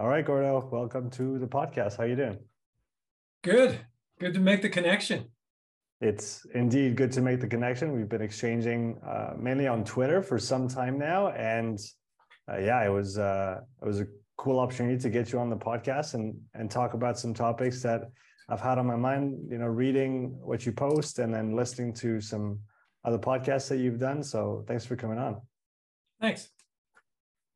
All right, Gordo, welcome to the podcast. How you doing? Good. Good to make the connection. It's indeed good to make the connection. We've been exchanging uh, mainly on Twitter for some time now, and uh, yeah, it was uh, it was a cool opportunity to get you on the podcast and and talk about some topics that I've had on my mind. You know, reading what you post and then listening to some other podcasts that you've done. So thanks for coming on. Thanks.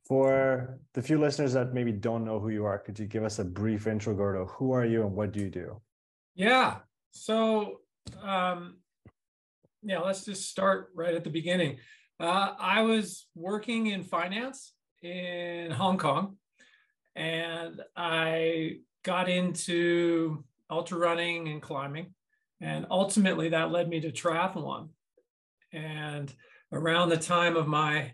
For the few listeners that maybe don't know who you are, could you give us a brief intro, Gordo? Who are you and what do you do? Yeah. So, um, yeah, let's just start right at the beginning. Uh, I was working in finance in Hong Kong, and I got into ultra running and climbing, and ultimately that led me to triathlon. And around the time of my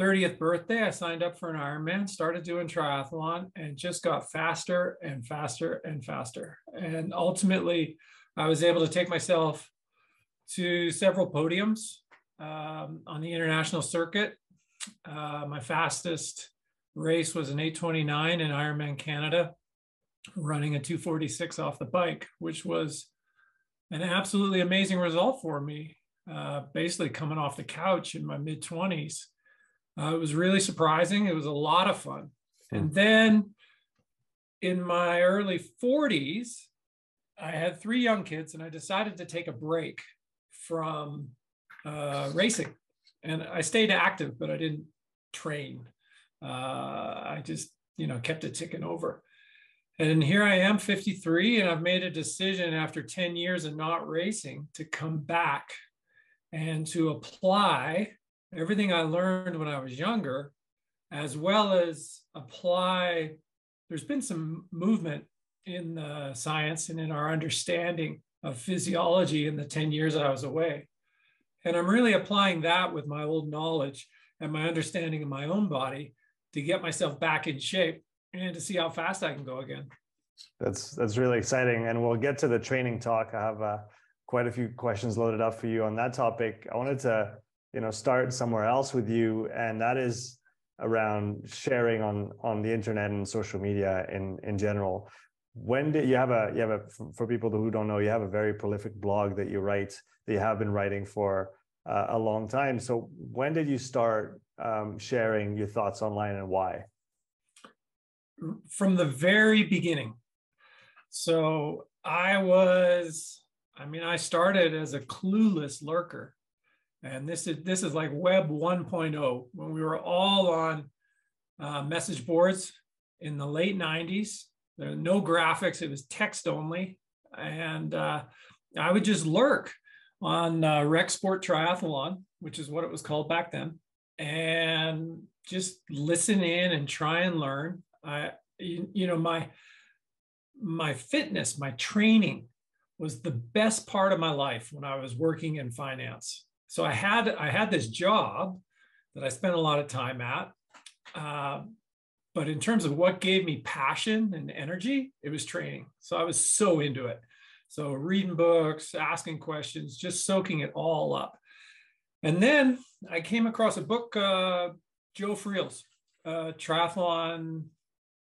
30th birthday, I signed up for an Ironman, started doing triathlon, and just got faster and faster and faster. And ultimately, I was able to take myself to several podiums um, on the international circuit. Uh, my fastest race was an 829 in Ironman Canada, running a 246 off the bike, which was an absolutely amazing result for me. Uh, basically, coming off the couch in my mid 20s uh, it was really surprising. It was a lot of fun. Hmm. And then in my early 40s, I had three young kids and I decided to take a break from uh, racing. And I stayed active, but I didn't train. Uh, I just, you know, kept it ticking over. And here I am, 53, and I've made a decision after 10 years of not racing to come back and to apply everything I learned when I was younger, as well as apply. There's been some movement in the science and in our understanding of physiology in the 10 years I was away. And I'm really applying that with my old knowledge and my understanding of my own body to get myself back in shape and to see how fast I can go again. That's that's really exciting, and we'll get to the training talk. I have uh, quite a few questions loaded up for you on that topic. I wanted to you know start somewhere else with you and that is around sharing on on the internet and social media in in general. When did you have a you have a for people who don't know you have a very prolific blog that you write that you have been writing for uh, a long time. So when did you start um, sharing your thoughts online and why? From the very beginning. So i was i mean i started as a clueless lurker and this is this is like web 1.0 when we were all on uh, message boards in the late 90s there were no graphics it was text only. And uh, i would just lurk on uh, rec sport triathlon which is what it was called back then and just listen in and try and learn. I you, you know my my fitness my training was the best part of my life when i was working in finance so I had I had this job that I spent a lot of time at. Uh, but in terms of what gave me passion and energy, it was training. So I was so into it. So reading books, asking questions, just soaking it all up. And then I came across a book, uh, Joe Friel's uh, Triathlon,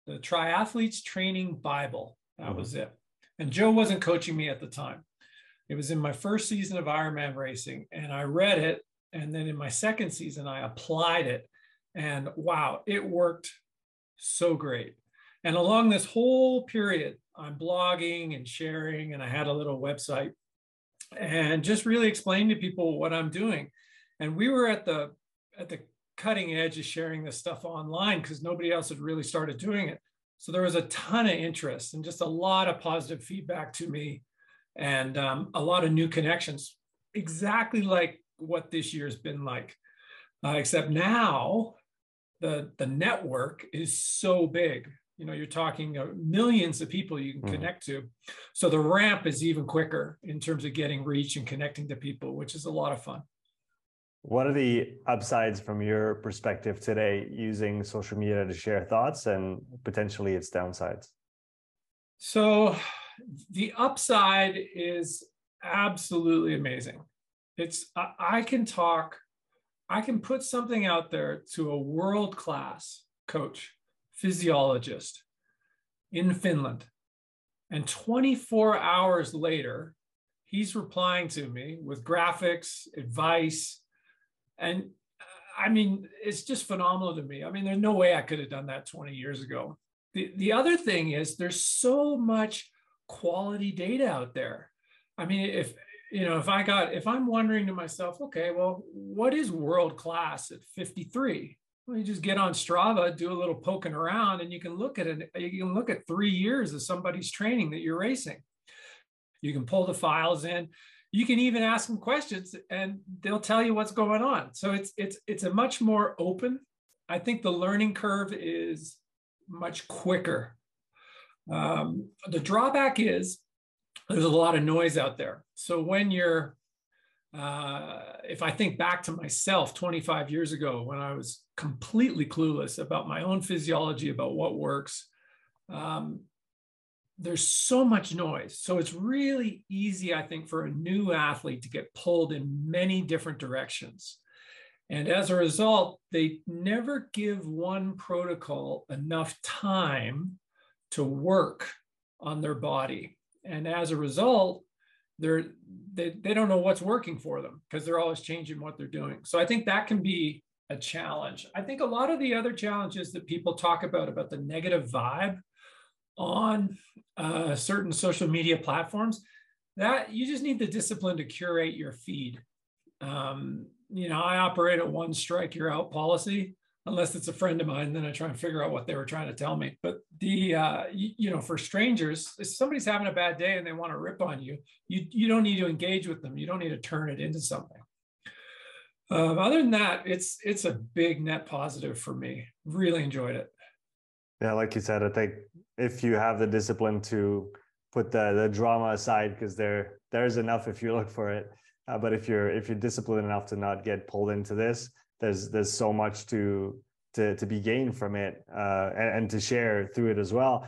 the Triathletes Training Bible. That mm-hmm. was it. And Joe wasn't coaching me at the time. It was in my first season of Ironman racing, and I read it. And then in my second season, I applied it. And wow, it worked so great. And along this whole period, I'm blogging and sharing, and I had a little website and just really explain to people what I'm doing. And we were at the at the cutting edge of sharing this stuff online because nobody else had really started doing it. So there was a ton of interest and just a lot of positive feedback to me and um, a lot of new connections, exactly like what this year's been like. Uh, except now, the the network is so big. You know, you're talking uh, millions of people you can mm. connect to. So the ramp is even quicker in terms of getting reach and connecting to people, which is a lot of fun. What are the upsides from your perspective today using social media to share thoughts and potentially its downsides? So the upside is absolutely amazing. It's I can talk, I can put something out there to a world class coach physiologist in Finland. And 24 hours later, he's replying to me with graphics, advice. And I mean, it's just phenomenal to me. I mean, there's no way I could have done that 20 years ago. The, the other thing is there's so much quality data out there. I mean, if you know, if I got if I'm wondering to myself, okay, well, what is world class at 53? Well, you just get on Strava, do a little poking around, and you can look at it. You can look at three years of somebody's training that you're racing. You can pull the files in. You can even ask them questions, and they'll tell you what's going on. So it's it's it's a much more open. I think the learning curve is much quicker. Um, the drawback is there's a lot of noise out there. So when you're uh, if I think back to myself 25 years ago when I was completely clueless about my own physiology, about what works, um, there's so much noise. So it's really easy, I think, for a new athlete to get pulled in many different directions. And as a result, they never give one protocol enough time to work on their body. And as a result, they're they, they don't know what's working for them because they're always changing what they're doing. So i think that can be a challenge. I think a lot of the other challenges that people talk about about the negative vibe on uh, certain social media platforms that you just need the discipline to curate your feed. Um, you know i operate a one strike you're out policy unless it's a friend of mine then i try and figure out what they were trying to tell me. But the uh, you, you, know for strangers if somebody's having a bad day and they want to rip on you you you don't need to engage with them. You don't need to turn it into something. Um, other than that it's it's a big net positive for me. Really enjoyed it. Yeah like you said i think if you have the discipline to put the the drama aside because there there's enough if you look for it. Uh, but if you're if you're disciplined enough to not get pulled into this there's there's so much to to to be gained from it uh, and, and to share through it as well.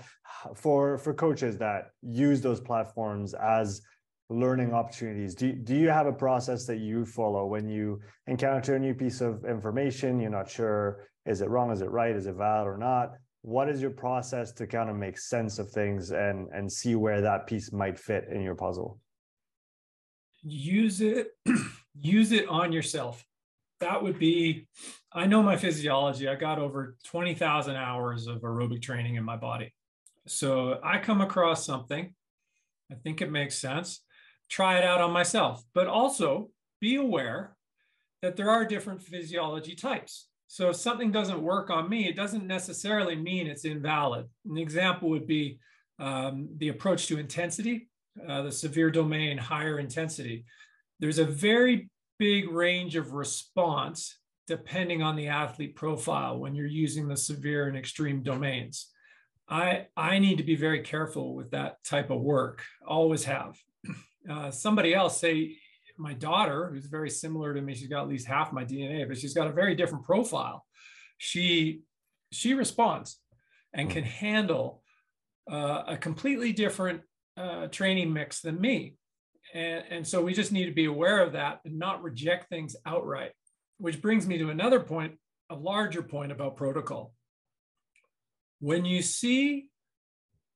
For for coaches that use those platforms as learning opportunities do, do you have a process that you follow when you encounter a new piece of information? You're not sure is it wrong is it right is it valid or not? What is your process to kind of make sense of things and and see where that piece might fit in your puzzle? Use it use it on yourself that would be I know my physiology. I got over 20,000 hours of aerobic training in my body. So I come across something, I think it makes sense, try it out on myself, but also be aware that there are different physiology types. So if something doesn't work on me, it doesn't necessarily mean it's invalid. An example would be um, the approach to intensity, uh, the severe domain, higher intensity. There's a very big range of response depending on the athlete profile when you're using the severe and extreme domains. I, I need to be very careful with that type of work, always have. Uh, somebody else, say my daughter, who's very similar to me, she's got at least half my DNA, but she's got a very different profile. She, she responds and can handle uh, a completely different uh, training mix than me. And, and so we just need to be aware of that and not reject things outright, which brings me to another point, a larger point about protocol. When you see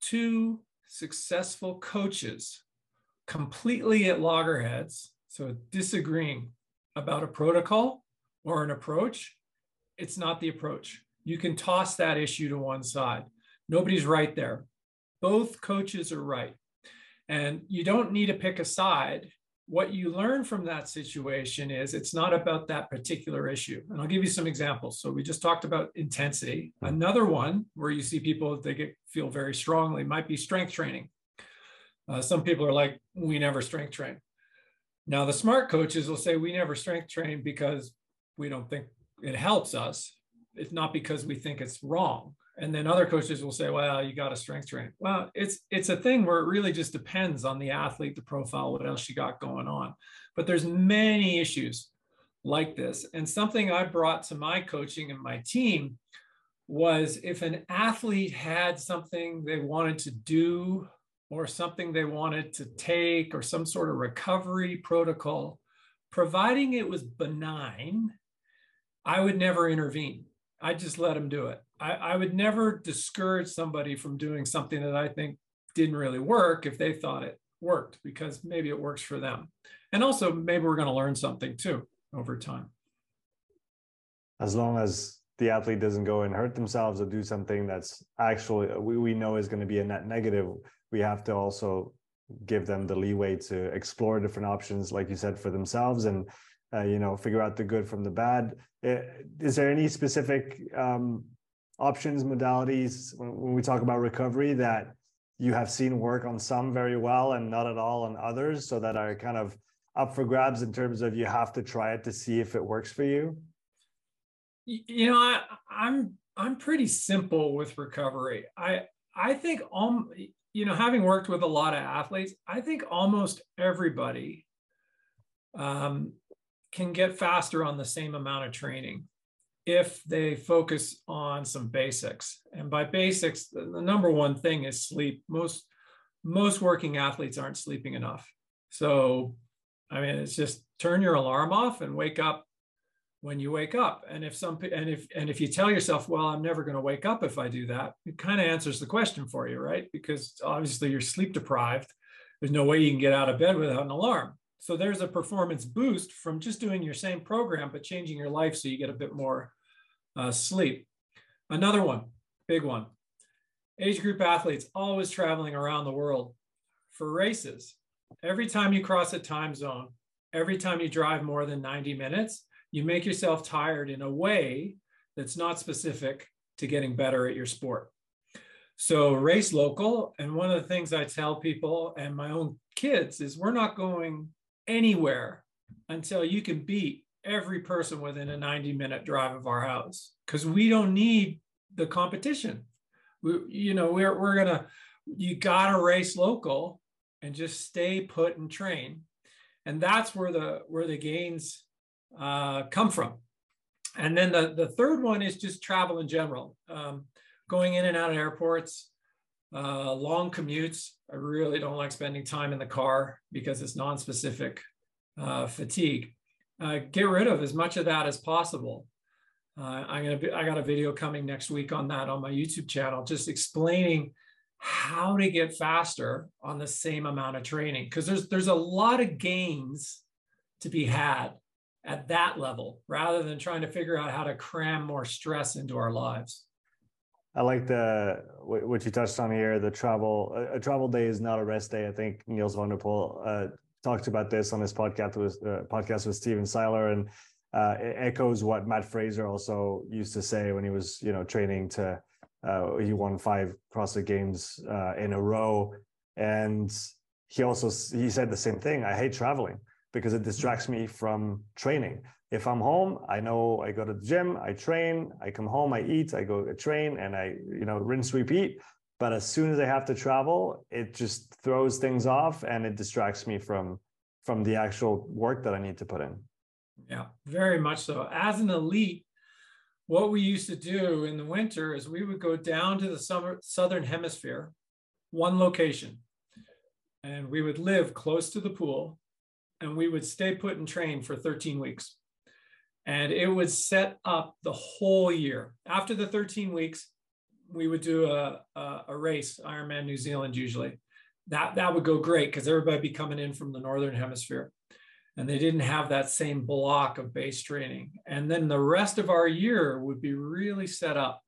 two successful coaches completely at loggerheads, so disagreeing about a protocol or an approach, it's not the approach. You can toss that issue to one side. Nobody's right there. Both coaches are right. And you don't need to pick a side. What you learn from that situation is it's not about that particular issue. And I'll give you some examples. So we just talked about intensity. Another one where you see people they get feel very strongly might be strength training. Uh, some people are like, we never strength train. Now the smart coaches will say we never strength train because we don't think it helps us. It's not because we think it's wrong and then other coaches will say well you got to strength train. Well it's it's a thing where it really just depends on the athlete the profile what else you got going on. But there's many issues like this. And something i brought to my coaching and my team was if an athlete had something they wanted to do or something they wanted to take or some sort of recovery protocol providing it was benign i would never intervene. I just let them do it I, I would never discourage somebody from doing something that I think didn't really work if they thought it worked because maybe it works for them. And also, maybe we're going to learn something too over time. As long as the athlete doesn't go and hurt themselves or do something that's actually we, we know is going to be a net negative, we have to also give them the leeway to explore different options, like you said, for themselves and uh, you know figure out the good from the bad. Eh, is there any specific um, options, modalities when, when we talk about recovery that you have seen work on some very well and not at all on others, so that are kind of up for grabs in terms of you have to try it to see if it works for you? You know, I, I'm I'm pretty simple with recovery. I I think um you know having worked with a lot of athletes, I think almost everybody um, can get faster on the same amount of training if they focus on some basics. And by basics, the, the number one thing is sleep. Most most working athletes aren't sleeping enough. So, I mean, it's just turn your alarm off and wake up when you wake up. And if some and if and if you tell yourself, well, I'm never going to wake up if I do that, it kind of answers the question for you, right? Because obviously you're sleep deprived. There's no way you can get out of bed without an alarm. So there's a performance boost from just doing your same program, but changing your life so you get a bit more uh, sleep. Another one, big one. Age group athletes always traveling around the world for races. Every time you cross a time zone, every time you drive more than 90 minutes, you make yourself tired in a way that's not specific to getting better at your sport. So race local. And one of the things I tell people and my own kids is we're not going anywhere until you can beat every person within a 90 minute drive of our house because we don't need the competition. We, you know, we're, we're going to, you got to race local and just stay put and train. And that's where the, where the gains uh, come from. And then the, the third one is just travel in general, um, going in and out of airports, uh, long commutes. I really don't like spending time in the car because it's non-specific uh, fatigue uh, get rid of as much of that as possible. Uh, I'm gonna be, I got a video coming next week on that on my YouTube channel, just explaining how to get faster on the same amount of training because there's there's a lot of gains to be had at that level rather than trying to figure out how to cram more stress into our lives. I like the what you touched on here. The travel, a, travel day is not a rest day. I think Nils van der Poel uh, talked about this on his podcast with uh, podcast with Steven Seiler, and uh, it echoes what Matt Fraser also used to say when he was you know training to. Uh, he won five CrossFit Games uh, in a row, and he also he said the same thing. I hate traveling because it distracts me from training. If I'm home, I know I go to the gym, I train, I come home, I eat, I go train, and I you know rinse repeat but as soon as I have to travel, it just throws things off and it distracts me from from the actual work that I need to put in. Yeah, very much so. As an elite, what we used to do in the winter is we would go down to the summer, southern hemisphere, one location, and we would live close to the pool, and we would stay put and train for 13 weeks. And it would set up the whole year. After the 13 weeks, we would do a, a, a race, Ironman New Zealand usually. That, that would go great because everybody be coming in from the Northern hemisphere and they didn't have that same block of base training. And then the rest of our year would be really set up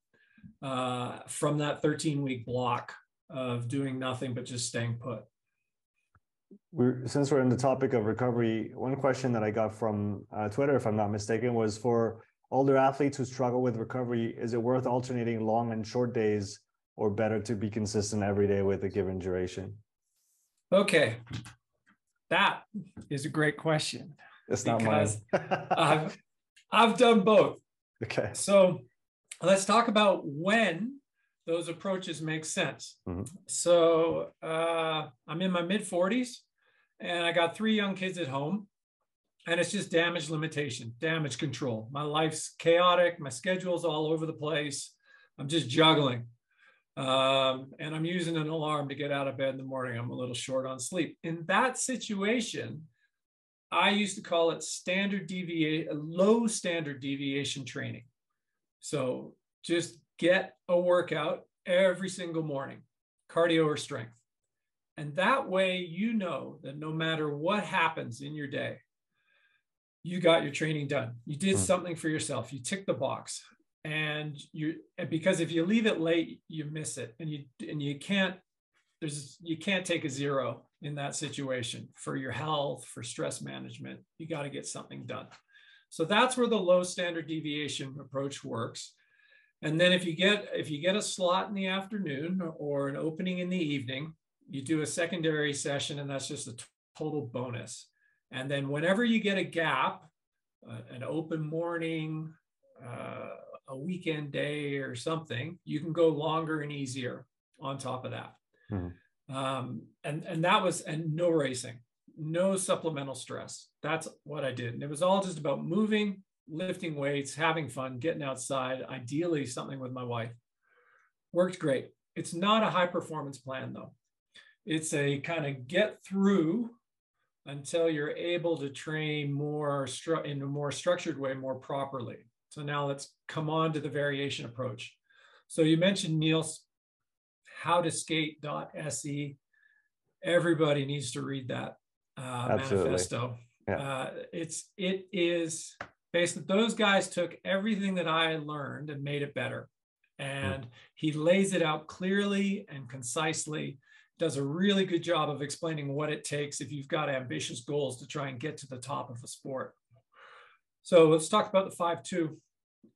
uh, from that 13 week block of doing nothing but just staying put. We're, since we're in the topic of recovery, one question that I got from uh, Twitter, if I'm not mistaken, was for older athletes who struggle with recovery, is it worth alternating long and short days or better to be consistent every day with a given duration? Okay. That is a great question. It's not mine. I've, I've done both. Okay. So let's talk about when those approaches make sense. Mm-hmm. So uh, I'm in my mid 40s and I got three young kids at home and it's just damage limitation, damage control. My life's chaotic. My schedule's all over the place. I'm just juggling. Um, and I'm using an alarm to get out of bed in the morning. I'm a little short on sleep. In that situation, I used to call it standard deviation, low standard deviation training. So just get a workout every single morning, cardio or strength. And that way, you know that no matter what happens in your day, you got your training done. You did mm. something for yourself. You tick the box. And you because if you leave it late, you miss it. And you and you can't there's you can't take a zero in that situation for your health, for stress management. You got to get something done. So that's where the low standard deviation approach works. And then if you get if you get a slot in the afternoon or an opening in the evening, you do a secondary session and that's just a total bonus. And then whenever you get a gap, uh, an open morning, uh, a weekend day or something, you can go longer and easier on top of that. Mm-hmm. Um, and, and that was, and no racing, no supplemental stress. That's what I did. And it was all just about moving, lifting weights, having fun, getting outside, ideally something with my wife. Worked great. It's not a high performance plan though. It's a kind of get through until you're able to train more stru- in a more structured way, more properly. So now let's come on to the variation approach. So you mentioned Nils, how to skate.se. Everybody needs to read that uh, manifesto. Yeah. Uh, it's it is based those guys took everything that I learned and made it better. And mm. he lays it out clearly and concisely does a really good job of explaining what it takes if you've got ambitious goals to try and get to the top of a sport. So let's talk about the five two.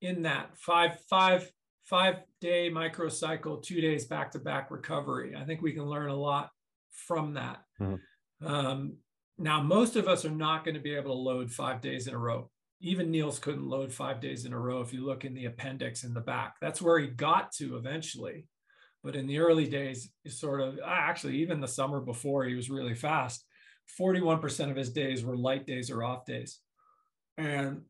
In that five five five day microcycle, two days back to back recovery. I think we can learn a lot from that. Mm-hmm. Um, now, most of us are not going to be able to load five days in a row. Even Nils couldn't load five days in a row if you look in the appendix in the back. That's where he got to eventually. But in the early days, sort of ah, actually even the summer before he was really fast. 41% of his days were light days or off days. And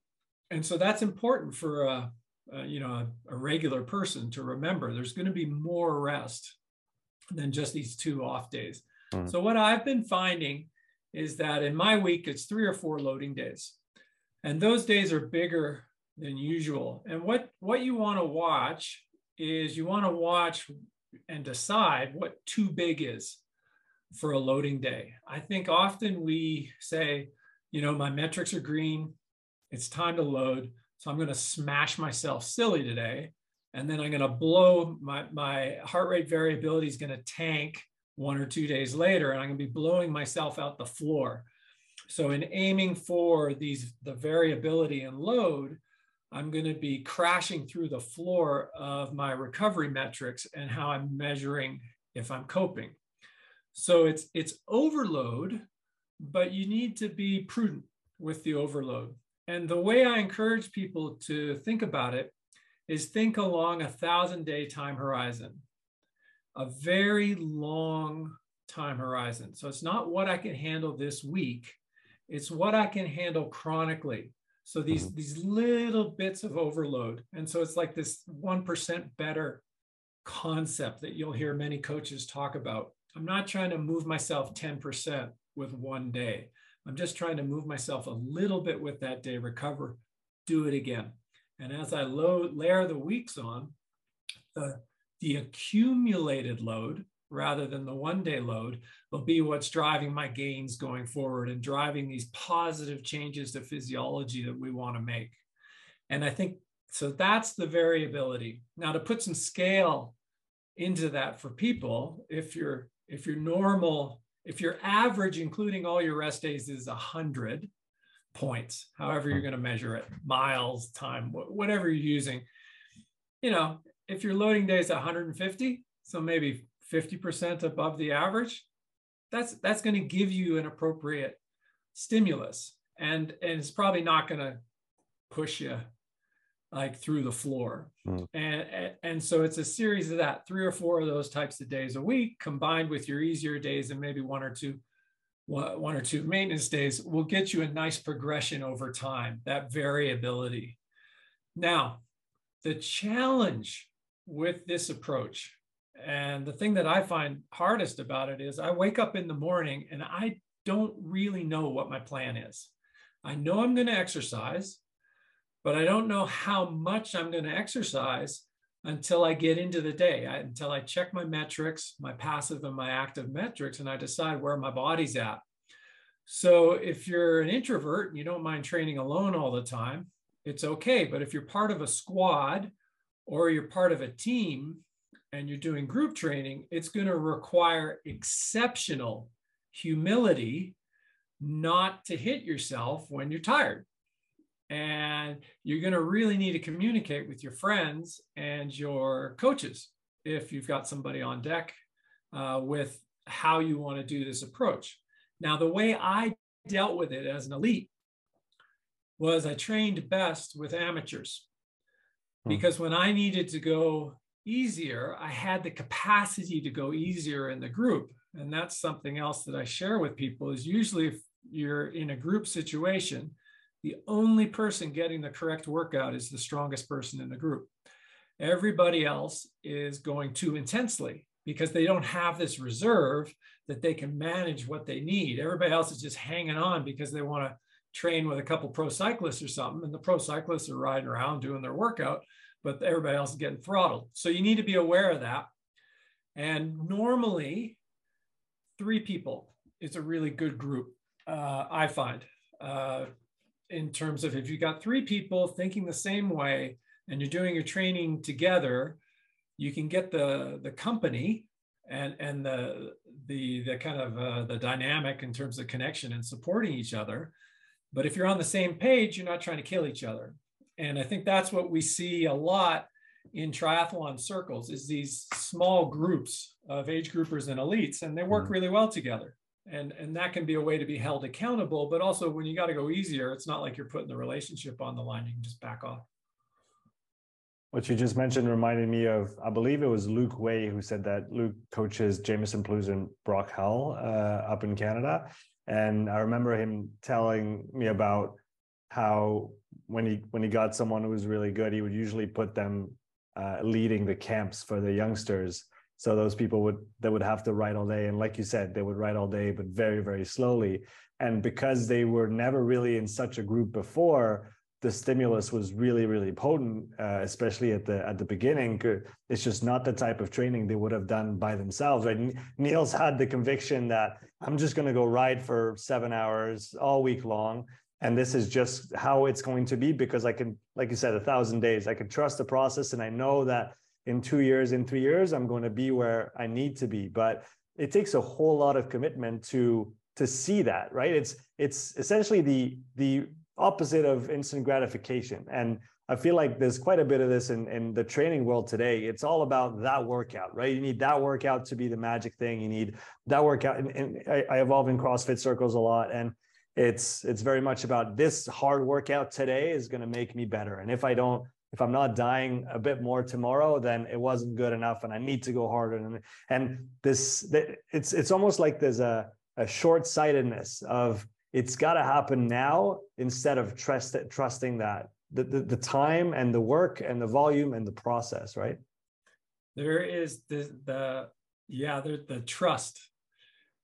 and so that's important for a, a you know a, a regular person to remember there's going to be more rest than just these two off days. Mm. So what I've been finding is that in my week it's three or four loading days. And those days are bigger than usual. And what what you want to watch is you want to watch and decide what too big is for a loading day. I think often we say, you know, my metrics are green, it's time to load. So I'm going to smash myself silly today. And then I'm going to blow my, my heart rate variability is going to tank one or two days later, and I'm going to be blowing myself out the floor. So in aiming for these the variability and load, I'm going to be crashing through the floor of my recovery metrics and how I'm measuring if I'm coping. So it's it's overload, but you need to be prudent with the overload. And the way I encourage people to think about it is think along a thousand day time horizon, a very long time horizon. So it's not what I can handle this week, it's what I can handle chronically. So these mm-hmm. these little bits of overload, and so it's like this one percent better concept that you'll hear many coaches talk about. I'm not trying to move myself 10% with one day. I'm just trying to move myself a little bit with that day, recover, do it again. And as I load, layer the weeks on, the, the accumulated load rather than the one day load will be what's driving my gains going forward and driving these positive changes to physiology that we want to make. And I think so that's the variability. Now to put some scale into that for people, if you're if your normal, if your average, including all your rest days, is 100 points, however you're going to measure it, miles, time, whatever you're using, you know, if your loading day is 150, so maybe 50% above the average, that's that's going to give you an appropriate stimulus. And, and it's probably not going to push you like through the floor. Mm. And, and so it's a series of that, three or four of those types of days a week combined with your easier days and maybe one or two one or two maintenance days will get you a nice progression over time, that variability. Now, the challenge with this approach and the thing that I find hardest about it is I wake up in the morning and I don't really know what my plan is. I know I'm going to exercise, but I don't know how much I'm going to exercise until I get into the day, I, until I check my metrics, my passive and my active metrics, and I decide where my body's at. So if you're an introvert and you don't mind training alone all the time, it's okay. But if you're part of a squad or you're part of a team and you're doing group training, it's going to require exceptional humility not to hit yourself when you're tired. And you're going to really need to communicate with your friends and your coaches if you've got somebody on deck uh, with how you want to do this approach. Now, the way I dealt with it as an elite was I trained best with amateurs hmm. because when I needed to go easier, I had the capacity to go easier in the group. And that's something else that I share with people is usually if you're in a group situation, the only person getting the correct workout is the strongest person in the group. Everybody else is going too intensely because they don't have this reserve that they can manage what they need. Everybody else is just hanging on because they want to train with a couple pro cyclists or something, and the pro cyclists are riding around doing their workout, but everybody else is getting throttled. So you need to be aware of that. And normally, three people is a really good group, uh, I find, uh, in terms of if you got three people thinking the same way and you're doing your training together, you can get the the company and and the the the kind of uh, the dynamic in terms of connection and supporting each other but if you're on the same page you're not trying to kill each other and i think that's what we see a lot in triathlon circles is these small groups of age groupers and elites and they work mm-hmm. really well together and and that can be a way to be held accountable but also when you got to go easier it's not like you're putting the relationship on the line you can just back off what you just mentioned reminded me of, I believe it was Luke Way who said that Luke coaches Jameson Plouse and Brock Hull uh, up in Canada. And I remember him telling me about how when he when he got someone who was really good, he would usually put them uh, leading the camps for the youngsters. So those people would they would have to ride all day, and like you said, they would ride all day, but very very slowly. And because they were never really in such a group before, the stimulus was really really potent uh, especially at the at the beginning it's just not the type of training they would have done by themselves right nils had the conviction that i'm just going to go ride for seven hours all week long and this is just how it's going to be because i can like you said a thousand days i can trust the process and i know that in two years in three years i'm going to be where i need to be but it takes a whole lot of commitment to to see that right it's it's essentially the the opposite of instant gratification. And I feel like there's quite a bit of this in, in the training world today. It's all about that workout, right? You need that workout to be the magic thing. You need that workout. And, and I, I evolve in CrossFit circles a lot. And it's it's very much about this hard workout today is going to make me better. And if I don't, if I'm not dying a bit more tomorrow, then it wasn't good enough, and I need to go harder. And and this, it's it's almost like there's a a short sightedness of it's got to happen now instead of trust, trusting that the, the, the time and the work and the volume and the process right there is the the yeah the, the trust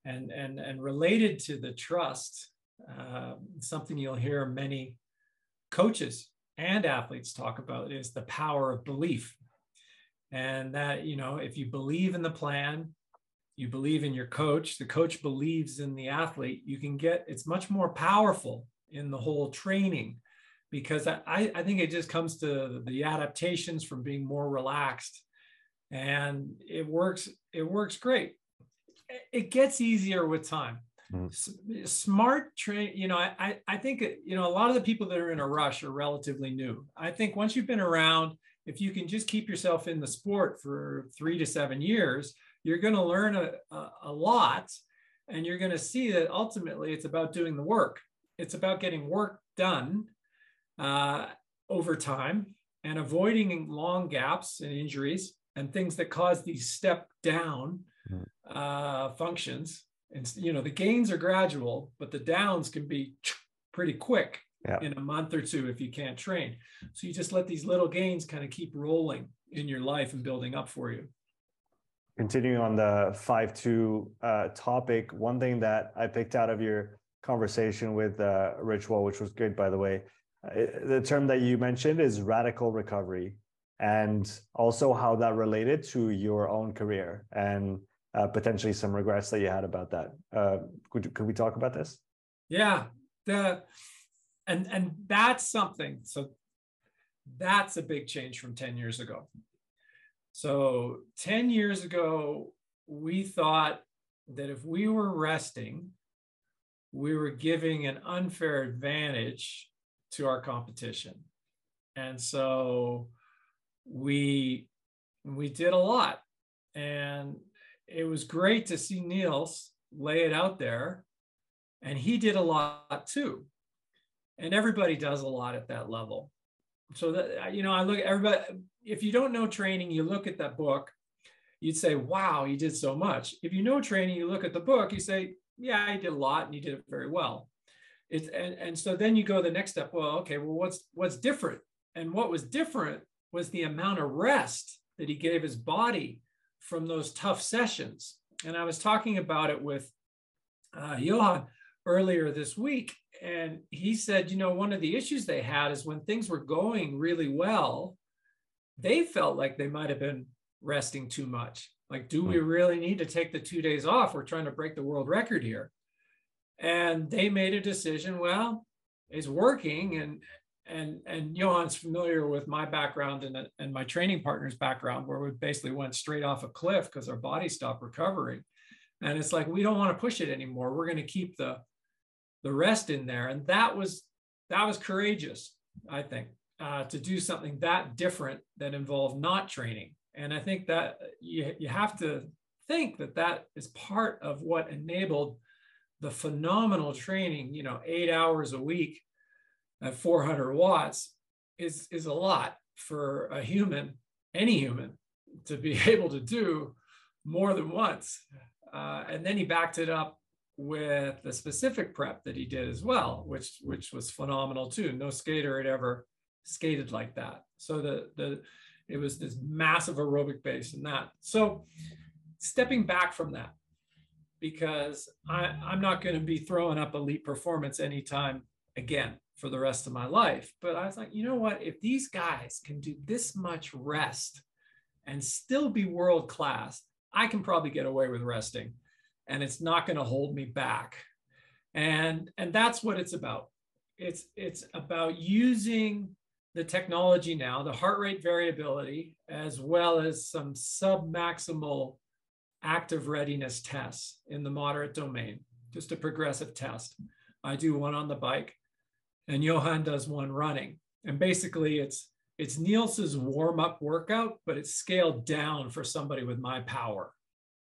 and and and related to the trust uh, something you'll hear many coaches and athletes talk about is the power of belief. And that you know if you believe in the plan you believe in your coach, the coach believes in the athlete, you can get it's much more powerful in the whole training because I, I think it just comes to the adaptations from being more relaxed and it works it works great. It gets easier with time mm. smart train you know I, I think you know a lot of the people that are in a rush are relatively new i think once you've been around if you can just keep yourself in the sport for three to seven years you're going to learn a, a, a lot and you're going to see that ultimately it's about doing the work. It's about getting work done uh, over time and avoiding long gaps and injuries and things that cause these step down hmm. uh, functions. And you know the gains are gradual, but the downs can be pretty quick yeah. in a month or two if you can't train. So you just let these little gains kind of keep rolling in your life and building up for you continuing on the 5-2 uh, topic, one thing that I picked out of your conversation with uh, Rich Wall, which was good, by the way, uh, the term that you mentioned is radical recovery. and also how that related to your own career and uh, potentially some regrets that you had about that. Uh, could could we talk about this? Yeah, the and and that's something. So that's a big change from ten years ago. So ten years ago, we thought that if we were resting, we were giving an unfair advantage to our competition, and so we we did a lot and it was great to see Nils lay it out there and he did a lot too. And everybody does a lot at that level. So that you know i look everybody if you don't know training you look at that book you'd say wow he did so much. If you know training you look at the book you say yeah he did a lot and he did it very well. It's and, and so then you go the next step well okay well what's what's different? And what was different was the amount of rest that he gave his body from those tough sessions. And I was talking about it with uh, Johan earlier this week. And he said, you know, one of the issues they had is when things were going really well, they felt like they might have been resting too much. Like, do we hmm. really need to take the two days off? We're trying to break the world record here. And they made a decision, well, it's working. And and and Johan's familiar with my background and, and my training partner's background, where we basically went straight off a cliff because our body stopped recovering. And it's like we don't want to push it anymore. We're going to keep the the rest in there, and that was that was courageous, I think, uh, to do something that different that involved not training. And I think that you you have to think that that is part of what enabled the phenomenal training. You know, eight hours a week at 400 watts is is a lot for a human, any human, to be able to do more than once. Uh, and then he backed it up with the specific prep that he did as well, which which was phenomenal too. No skater had ever skated like that. So the the it was this massive aerobic base in that. So stepping back from that, because I, I'm not going to be throwing up elite performance anytime again for the rest of my life. But I was like, you know what? If these guys can do this much rest and still be world class, I can probably get away with resting and it's not going to hold me back. And and that's what it's about. It's it's about using the technology now, the heart rate variability, as well as some sub-maximal active readiness tests in the moderate domain, just a progressive test. I do one on the bike and Johan does one running. And basically it's it's Nils's warm-up workout, but it's scaled down for somebody with my power.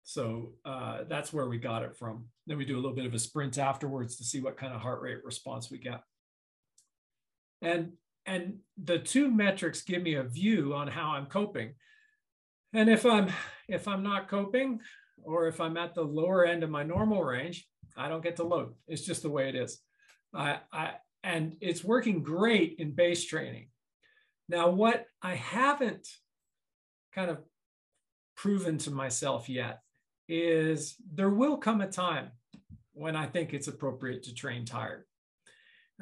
So uh, that's where we got it from. Then we do a little bit of a sprint afterwards to see what kind of heart rate response we get. And and the two metrics give me a view on how I'm coping. And if I'm if I'm not coping, or if I'm at the lower end of my normal range, I don't get to load. It's just the way it is. I, I and it's working great in base training. Now, what I haven't kind of proven to myself yet is there will come a time when I think it's appropriate to train tired.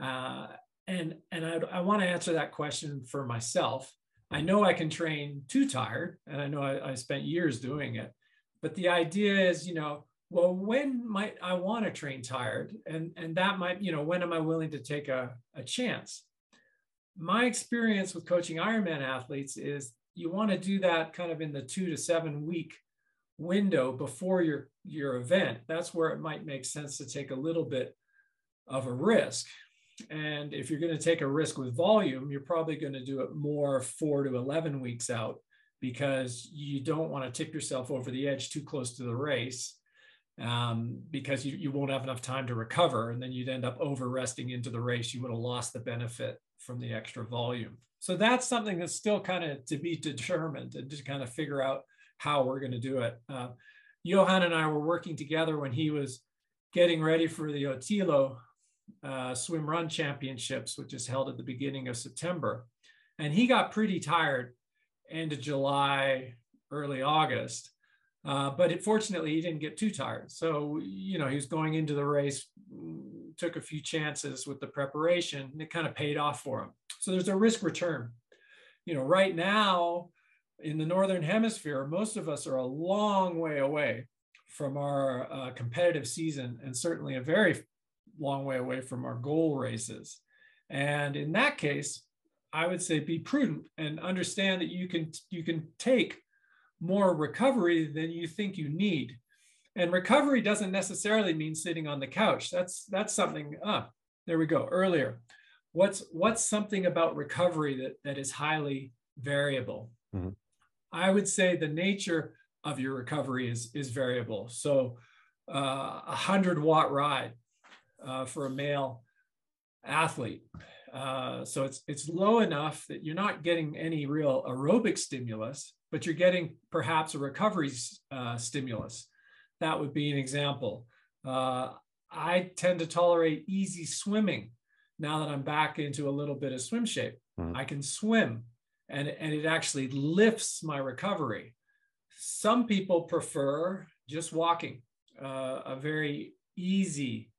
Uh, and and I, I want to answer that question for myself. I know I can train too tired, and I know I, I spent years doing it. But the idea is, you know, well, when might I want to train tired? And, and that might, you know, when am I willing to take a, a chance? My experience with coaching Ironman athletes is you want to do that kind of in the two to seven week window before your, your event. That's where it might make sense to take a little bit of a risk. And if you're going to take a risk with volume, you're probably going to do it more four to 11 weeks out because you don't want to tip yourself over the edge too close to the race um, because you, you won't have enough time to recover and then you'd end up over resting into the race. You would have lost the benefit from the extra volume. So that's something that's still kind of to be determined and to kind of figure out how we're going to do it. Uh, johan and i were working together when he was getting ready for the ÖTILLÖ uh, swim run championships which is held at the beginning of september. And he got pretty tired end of july early august uh, but it, fortunately, he didn't get too tired. So, you know, he was going into the race, took a few chances with the preparation, and it kind of paid off for him. So there's a risk return. you know, right now in the Northern Hemisphere, most of us are a long way away from our uh, competitive season and certainly a very long way away from our goal races. And in that case, I would say be prudent and understand that you can you can take more recovery than you think you need. And recovery doesn't necessarily mean sitting on the couch. That's that's something. Ah, there we go. Earlier, what's what's something about recovery that that is highly variable? Mm-hmm. I would say the nature of your recovery is is variable. So, uh, a hundred watt ride uh, for a male athlete. Uh, so it's it's low enough that you're not getting any real aerobic stimulus, but you're getting perhaps a recovery uh, stimulus. That would be an example. Uh, I tend to tolerate easy swimming now that I'm back into a little bit of swim shape. Mm. I can swim and, and it actually lifts my recovery. Some people prefer just walking, uh, a very easy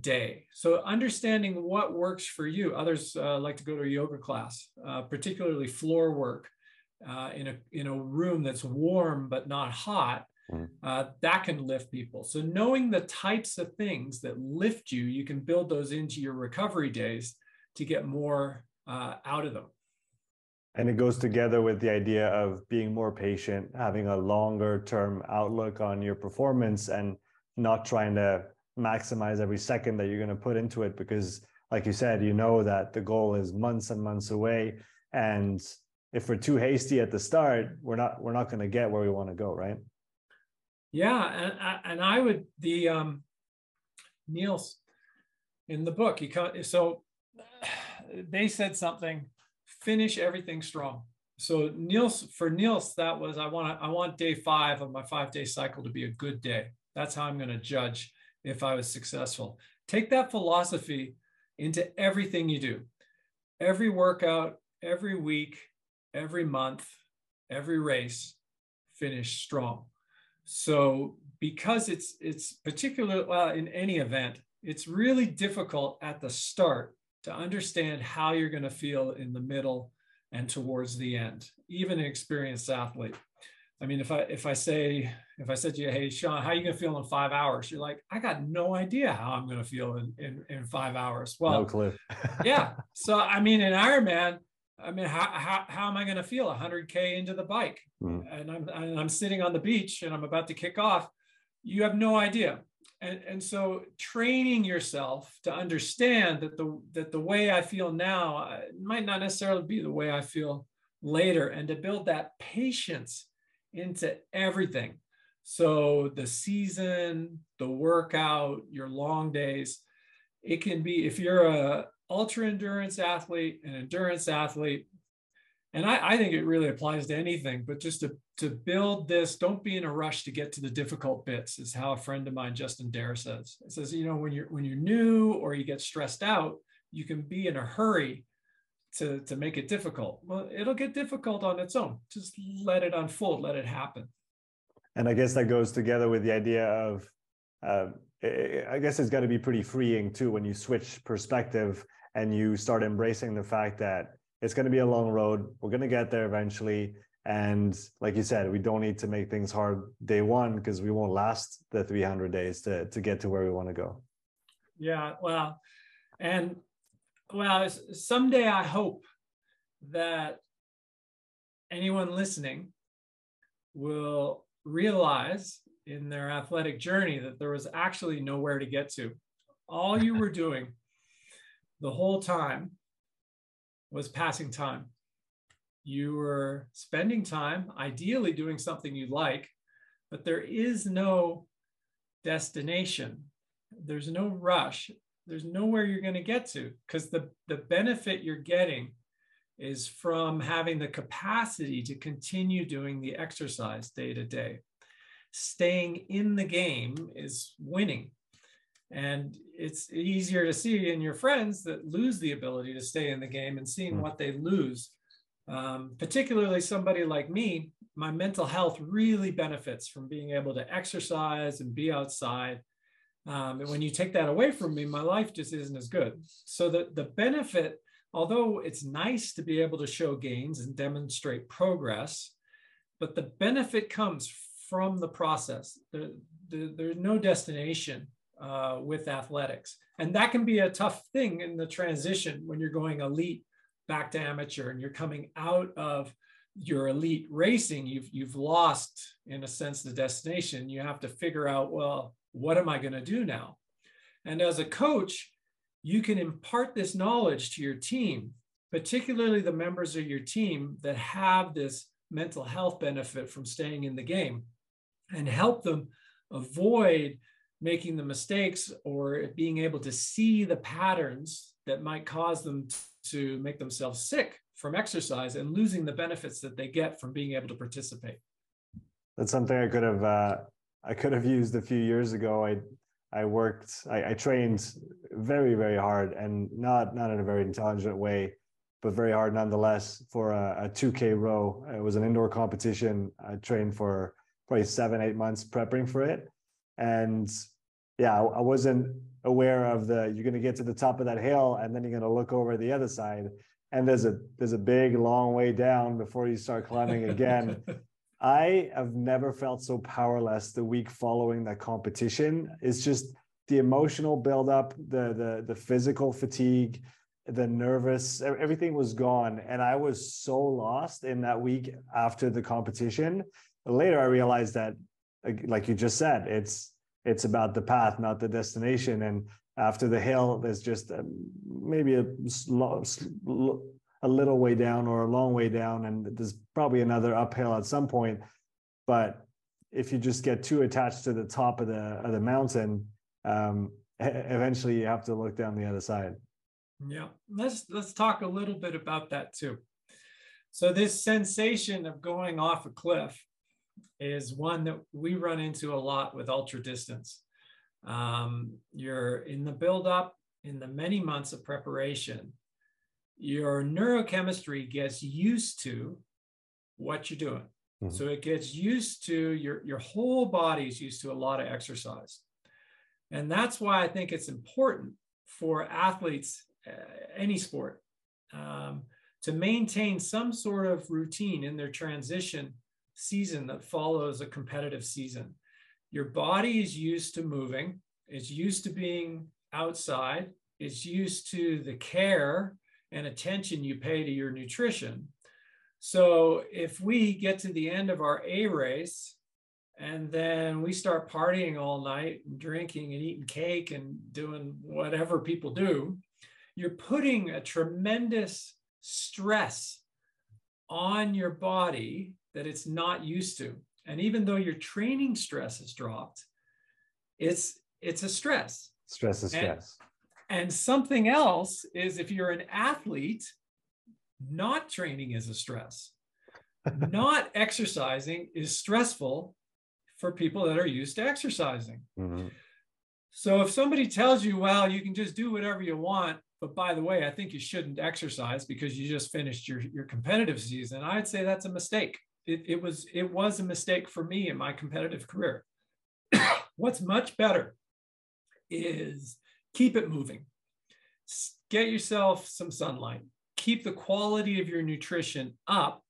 day. So understanding what works for you. Others uh, like to go to a yoga class, uh, particularly floor work uh, in a in a room that's warm but not hot. Mm. Uh, that can lift people. So knowing the types of things that lift you, you can build those into your recovery days to get more uh, out of them. And it goes together with the idea of being more patient, having a longer term outlook on your performance, and not trying to maximize every second that you're going to put into it because like you said you know that the goal is months and months away. And if we're too hasty at the start we're not we're not going to get where we want to go right? Yeah and, and i would the um nils in the book he so they said something finish everything strong. So nils for nils that was i want i want day five of my five day cycle to be a good day. That's how i'm going to judge if I was successful. Take that philosophy into everything you do. Every workout, every week, every month, every race, finish strong. So because it's it's particular well, in any event, it's really difficult at the start to understand how you're going to feel in the middle and towards the end, even an experienced athlete. I mean, if I if I say if I said to you, hey Sean, how are you gonna feel in five hours? You're like, I got no idea how I'm gonna feel in in, in five hours. Well, no clue. yeah. So I mean, in Ironman, I mean, how how, how am I gonna feel 100k into the bike, mm. and I'm and I'm sitting on the beach and I'm about to kick off? You have no idea. And, and so training yourself to understand that the that the way I feel now uh, might not necessarily be the way I feel later, and to build that patience into everything. So the season, the workout, your long days, it can be if you're a ultra endurance athlete, an endurance athlete, and I, I, think it really applies to anything, but just to, to build this, don't be in a rush to get to the difficult bits, is how a friend of mine, Justin Daerr, says. It says, you know, when you're when you're new or you get stressed out, you can be in a hurry to, to make it difficult. Well, it'll get difficult on its own. Just let it unfold, let it happen. And I guess that goes together with the idea of, uh, I guess it's got to be pretty freeing too when you switch perspective and you start embracing the fact that it's going to be a long road. We're going to get there eventually. And like you said, we don't need to make things hard day one because we won't last the 300 days to, to get to where we want to go. Yeah, well, and well, someday I hope that anyone listening will realize in their athletic journey that there was actually nowhere to get to. All you were doing the whole time was passing time. You were spending time, ideally doing something you like, but there is no destination. There's no rush there's nowhere you're going to get to because the, the benefit you're getting is from having the capacity to continue doing the exercise day to day. Staying in the game is winning. And it's easier to see in your friends that lose the ability to stay in the game and seeing mm. what they lose. Um, particularly somebody like me, my mental health really benefits from being able to exercise and be outside um, and when you take that away from me, my life just isn't as good. So the, the benefit although it's nice to be able to show gains and demonstrate progress, but the benefit comes from the process. There, there, there's no destination uh, with athletics. And that can be a tough thing in the transition when you're going elite back to amateur and you're coming out of your elite racing you've you've lost in a sense the destination you have to figure out well what am i going to do now and as a coach you can impart this knowledge to your team particularly the members of your team that have this mental health benefit from staying in the game and help them avoid making the mistakes or being able to see the patterns that might cause them to make themselves sick from exercise and losing the benefits that they get from being able to participate. That's something I could have uh, I could have used a few years ago. I I worked I, I trained very very hard and not not in a very intelligent way, but very hard nonetheless for a, a 2K row. It was an indoor competition. I trained for probably seven eight months prepping for it, and yeah, I, I wasn't aware of the you're going to get to the top of that hill and then you're going to look over the other side and there's a there's a big long way down before you start climbing again i have never felt so powerless the week following that competition it's just the emotional buildup the the the physical fatigue the nervous everything was gone and i was so lost in that week after the competition later i realized that like you just said it's it's about the path, not the destination. And after the hill, there's just um, maybe a, a little way down or a long way down, and there's probably another uphill at some point. But if you just get too attached to the top of the of the mountain, um, eventually you have to look down the other side. Yeah, let's let's talk a little bit about that too. So this sensation of going off a cliff is one that we run into a lot with ultra distance. Um, you're in the build up in the many months of preparation, your neurochemistry gets used to what you're doing. Mm-hmm. So it gets used to your, your whole body is used to a lot of exercise. And that's why I think it's important for athletes, uh, any sport, um, to maintain some sort of routine in their transition season that follows a competitive season. Your body is used to moving, it's used to being outside, it's used to the care and attention you pay to your nutrition. So if we get to the end of our A race and then we start partying all night and drinking and eating cake and doing whatever people do, you're putting a tremendous stress on your body that it's not used to. And even though your training stress has dropped, it's it's a stress. Stress is stress. And, something else is if you're an athlete, not training is a stress. not exercising is stressful for people that are used to exercising. Mm-hmm. So if somebody tells you, well, you can just do whatever you want, but by the way, I think you shouldn't exercise because you just finished your, your competitive season, I'd say that's a mistake it, it was it was a mistake for me in my competitive career. What's much better is keep it moving. Get yourself some sunlight. Keep the quality of your nutrition up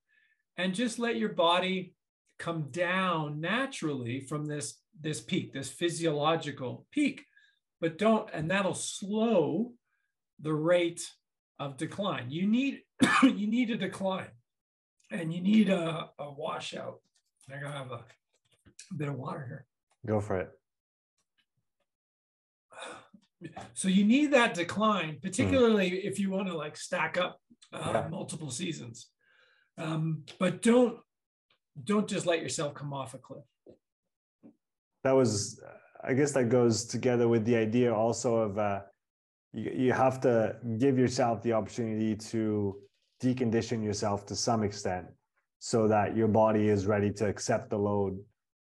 and just let your body come down naturally from this this peak, this physiological peak. But don't and that'll slow the rate of decline. You need you need a decline and you need a, a washout. I gotta have a, a bit of water here. Go for it. So you need that decline, particularly mm. if you want to like stack up uh, yeah. multiple seasons. Um, but don't don't just let yourself come off a cliff. That was, I guess, that goes together with the idea also of uh, you, you have to give yourself the opportunity to decondition yourself to some extent so that your body is ready to accept the load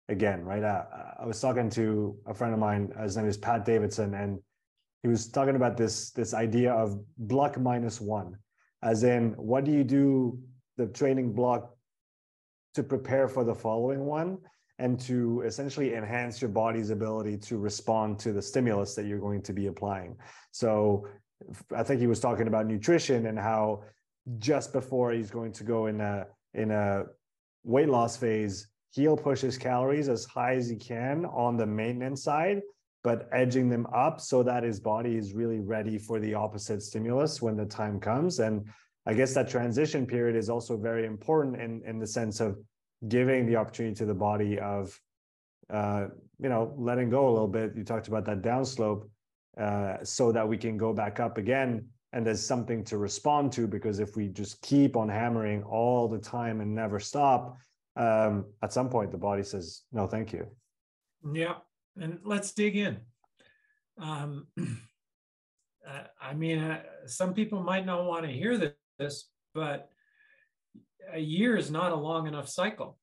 again, right? Uh, I was talking to a friend of mine, his name is Pat Davidson, and he was talking about this, this idea of block minus one, as in what do you do the training block to prepare for the following one and to essentially enhance your body's ability to respond to the stimulus that you're going to be applying. So I think he was talking about nutrition and how just before he's going to go in a in a weight loss phase, he'll push his calories as high as he can on the maintenance side, but edging them up so that his body is really ready for the opposite stimulus when the time comes. And I guess that transition period is also very important in in the sense of giving the opportunity to the body of uh, you know letting go a little bit. You talked about that downslope uh, so that we can go back up again and there's something to respond to because if we just keep on hammering all the time and never stop um, at some point the body says no thank you yeah and let's dig in. Um, uh, i mean uh, some people might not want to hear this but a year is not a long enough cycle.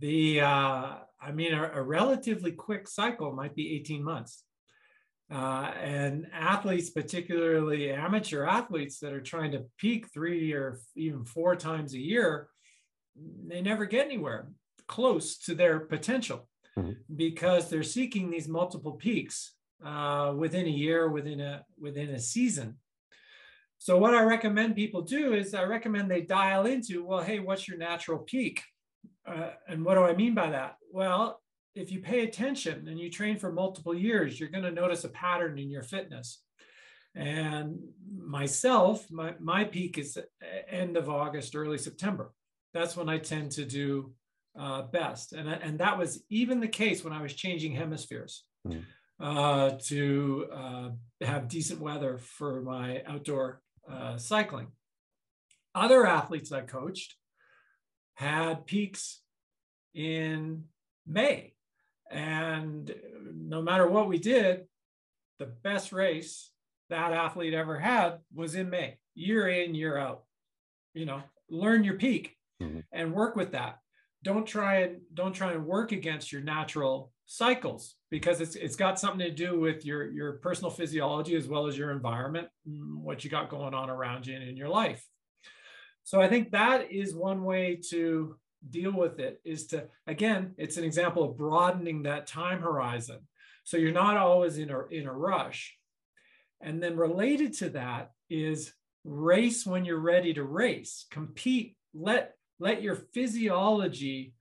The uh, i mean a, a relatively quick cycle might be 18 months. Uh, and athletes, particularly amateur athletes that are trying to peak three or even four times a year, they never get anywhere close to their potential mm-hmm. because they're seeking these multiple peaks uh, within a year, within a within a season. So what I recommend people do is I recommend they dial into, well, hey, what's your natural peak? Uh, and what do I mean by that? Well, if you pay attention and you train for multiple years, you're going to notice a pattern in your fitness. And myself, my, my peak is end of August, early September. That's when I tend to do uh, best. And, and that was even the case when I was changing hemispheres mm. uh, to uh, have decent weather for my outdoor uh, cycling. Other athletes I coached had peaks in May and no matter what we did, the best race that athlete ever had was in May, year in, year out. You know, learn your peak mm-hmm. and work with that. Don't try and don't try and work against your natural cycles because it's it's got something to do with your your personal physiology as well as your environment, what you got going on around you and in your life. So I think that is one way to deal with it is to again it's an example of broadening that time horizon. So you're not always in a in a rush. And then related to that is race when you're ready to race. Compete let let your physiology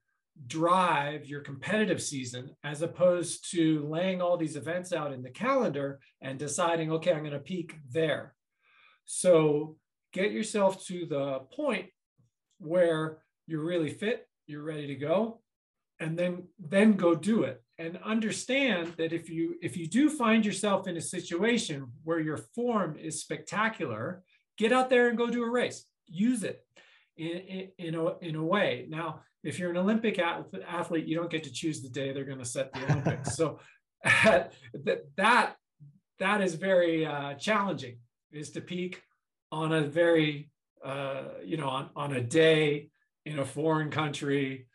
drive your competitive season as opposed to laying all these events out in the calendar and deciding okay i'm going to peak there so get yourself to the point where you're really fit, you're ready to go, and then then go do it. And understand that if you if you do find yourself in a situation where your form is spectacular, get out there and go do a race. Use it in, in, a, in a way. Now, if you're an Olympic athlete, you don't get to choose the day they're going to set the Olympics. so that that that is very uh, challenging. Is to peak on a very uh, you know on, on a day in a foreign country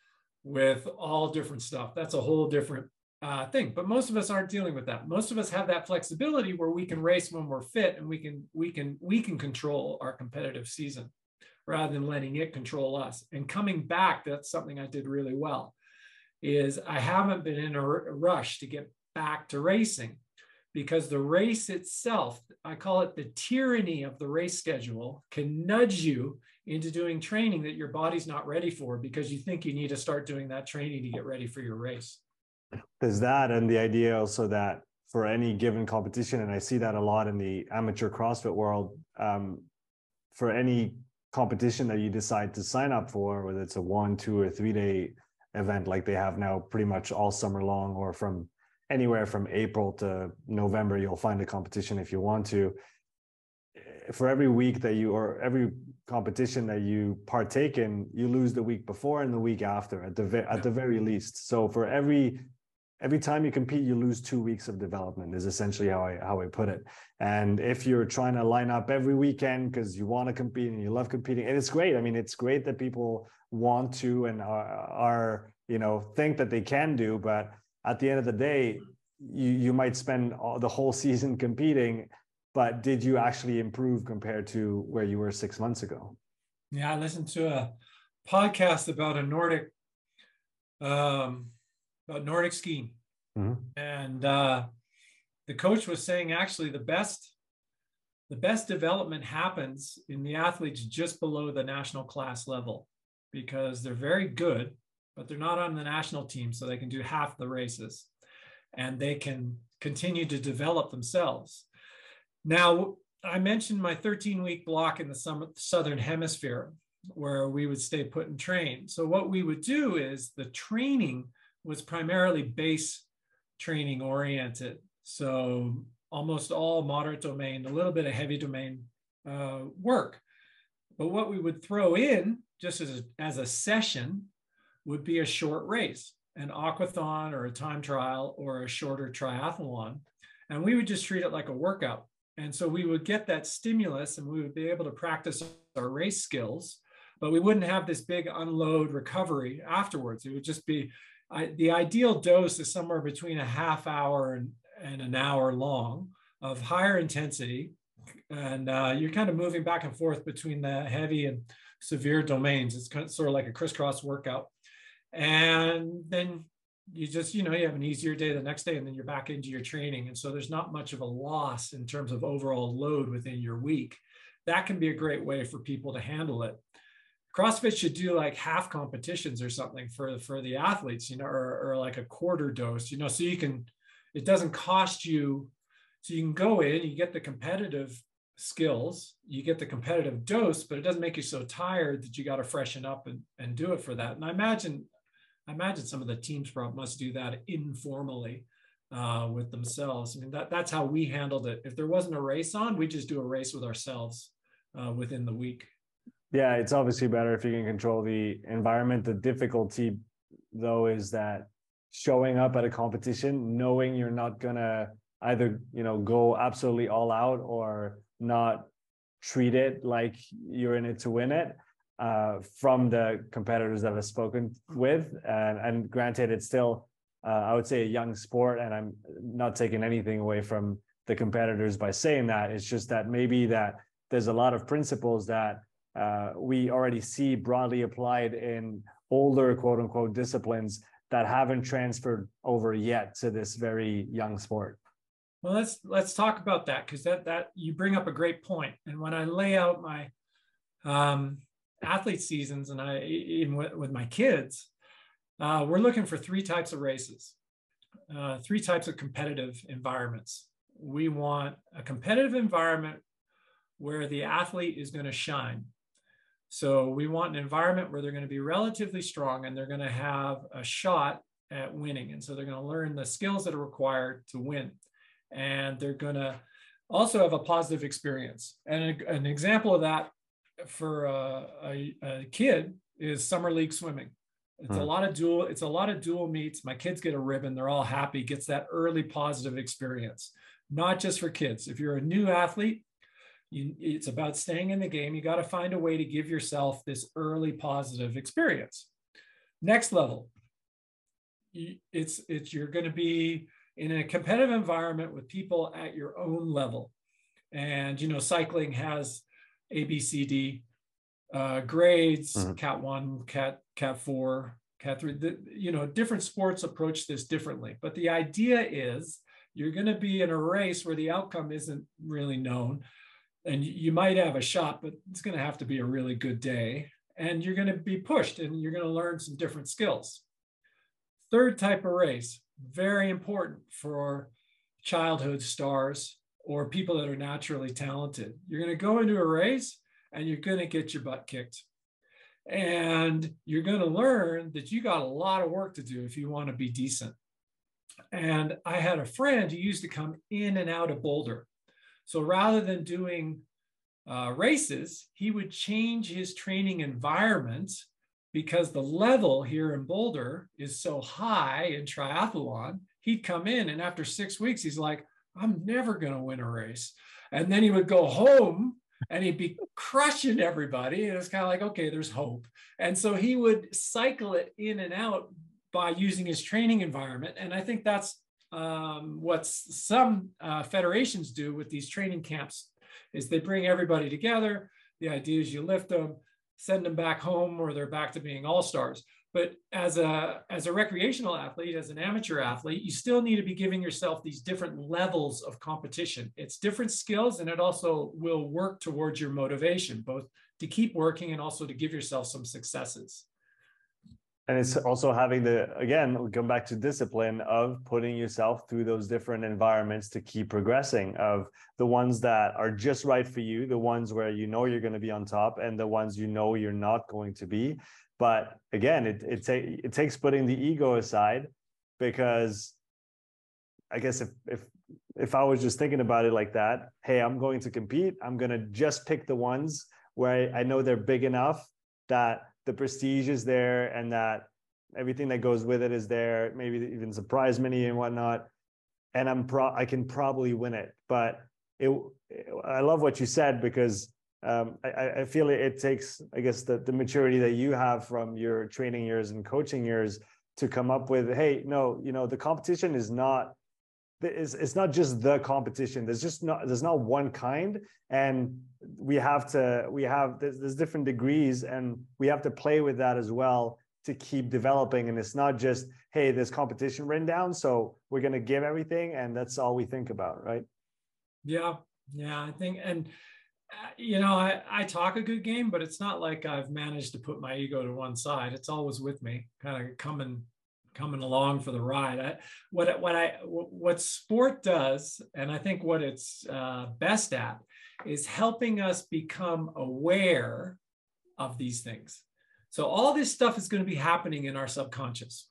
with all different stuff. That's a whole different uh, thing. But most of us aren't dealing with that. Most of us have that flexibility where we can race when we're fit and we can we can we can control our competitive season rather than letting it control us. And coming back, that's something I did really well. Is I haven't been in a rush to get back to racing because the race itself, I call it the tyranny of the race schedule, can nudge you into doing training that your body's not ready for because you think you need to start doing that training to get ready for your race. There's that, and the idea also that for any given competition, and I see that a lot in the amateur CrossFit world, um, for any competition that you decide to sign up for, whether it's a one, two, or three day event like they have now pretty much all summer long, or from anywhere from April to November, you'll find a competition if you want to. For every week that you, or every competition that you partake in, you lose the week before and the week after at the at the very least. So for every every time you compete, you lose two weeks of development. Is essentially how I how I put it. And if you're trying to line up every weekend because you want to compete and you love competing, and it's great. I mean, it's great that people want to and are, are you know think that they can do, but at the end of the day, you you might spend all, the whole season competing but did you actually improve compared to where you were six months ago? Yeah, I listened to a podcast about a Nordic, um, about Nordic skiing, mm-hmm. and uh, the coach was saying actually the best, the best development happens in the athletes just below the national class level because they're very good, but they're not on the national team, so they can do half the races and they can continue to develop themselves. Now, I mentioned my 13 week block in the summer, southern hemisphere where we would stay put and train. So, what we would do is the training was primarily base training oriented. So, almost all moderate domain, a little bit of heavy domain uh, work. But what we would throw in just as a, as a session would be a short race, an aquathon or a time trial or a shorter triathlon. And we would just treat it like a workout. And so we would get that stimulus and we would be able to practice our race skills, but we wouldn't have this big unload recovery afterwards. It would just be I, the ideal dose is somewhere between a half hour and, and an hour long of higher intensity. And uh, you're kind of moving back and forth between the heavy and severe domains. It's kind of sort of like a crisscross workout. And then you just, you know, you have an easier day the next day and then you're back into your training. And so there's not much of a loss in terms of overall load within your week. That can be a great way for people to handle it. CrossFit should do like half competitions or something for for the athletes, you know, or, or like a quarter dose, you know, so you can it doesn't cost you so you can go in, you get the competitive skills, you get the competitive dose, but it doesn't make you so tired that you got to freshen up and, and do it for that. And I imagine I imagine some of the teams must do that informally uh, with themselves. I mean, that, that's how we handled it. If there wasn't a race on, we just do a race with ourselves uh, within the week. Yeah, it's obviously better if you can control the environment. The difficulty, though, is that showing up at a competition, knowing you're not gonna either you know go absolutely all out or not treat it like you're in it to win it uh, from the competitors that I've spoken with. And, and granted, it's still, uh, I would say, a young sport, and I'm not taking anything away from the competitors by saying that. It's just that maybe that there's a lot of principles that uh, we already see broadly applied in older quote unquote disciplines that haven't transferred over yet to this very young sport. Well, let's let's talk about that because that that you bring up a great point. And when I lay out my um, athlete seasons, and I even with, with my kids, uh, we're looking for three types of races, uh, three types of competitive environments. We want a competitive environment where the athlete is going to shine. So we want an environment where they're going to be relatively strong and they're going to have a shot at winning. And so they're going to learn the skills that are required to win. And they're going to also have a positive experience. And a, an example of that for a, a, a, kid is summer league swimming. It's hmm. a lot of dual. It's a lot of dual meets. My kids get a ribbon. They're all happy. Gets that early positive experience. Not just for kids. If you're a new athlete, you, it's about staying in the game. You got to find a way to give yourself this early positive experience. Next level, it's it's you're going to be in a competitive environment with people at your own level, and you know cycling has A, B, C, D uh, grades, mm-hmm. Cat one, Cat Cat four, Cat three. The, you know different sports approach this differently, but the idea is you're going to be in a race where the outcome isn't really known and you might have a shot, but it's going to have to be a really good day. And you're going to be pushed and you're going to learn some different skills. Third type of race, very important for childhood stars or people that are naturally talented. You're going to go into a race and you're going to get your butt kicked. And you're going to learn that you got a lot of work to do if you want to be decent. And I had a friend who used to come in and out of Boulder so rather than doing uh, races, he would change his training environment because the level here in Boulder is so high in triathlon. He'd come in, and after six weeks, he's like, I'm never going to win a race. And then he would go home and he'd be crushing everybody. And it's kind of like, okay, there's hope. And so he would cycle it in and out by using his training environment. And I think that's um, what some uh, federations do with these training camps is they bring everybody together. The idea is you lift them, send them back home, or they're back to being all stars. but as a as a recreational athlete as an amateur athlete you still need to be giving yourself these different levels of competition it's different skills and it also will work towards your motivation both to keep working and also to give yourself some successes and it's also having the again come back to discipline of putting yourself through those different environments to keep progressing of the ones that are just right for you the ones where you know you're going to be on top and the ones you know you're not going to be but again, it it, ta- it takes putting the ego aside because I guess if if if I was just thinking about it like that, hey, I'm going to compete. I'm going to just pick the ones where I, I know they're big enough that the prestige is there and that everything that goes with it is there. Maybe even surprise many and whatnot. And I'm pro I can probably win it. But it I love what you said because um, I, I, feel it, it, takes, I guess, the, the maturity that you have from your training years and coaching years to come up with, hey, no, you know, the competition is not, it's, it's not just the competition. There's just not, there's not one kind. And we have to, we have, there's, there's different degrees and we have to play with that as well to keep developing. And it's not just, hey, there's competition written down. So we're going to give everything. And that's all we think about. Right. Yeah. Yeah. I think, and, uh, you know, I, I talk a good game, but it's not like I've managed to put my ego to one side. It's always with me, kind of coming coming along for the ride. I, what what I what sport does, and I think what it's uh, best at, is helping us become aware of these things. So all this stuff is going to be happening in our subconscious,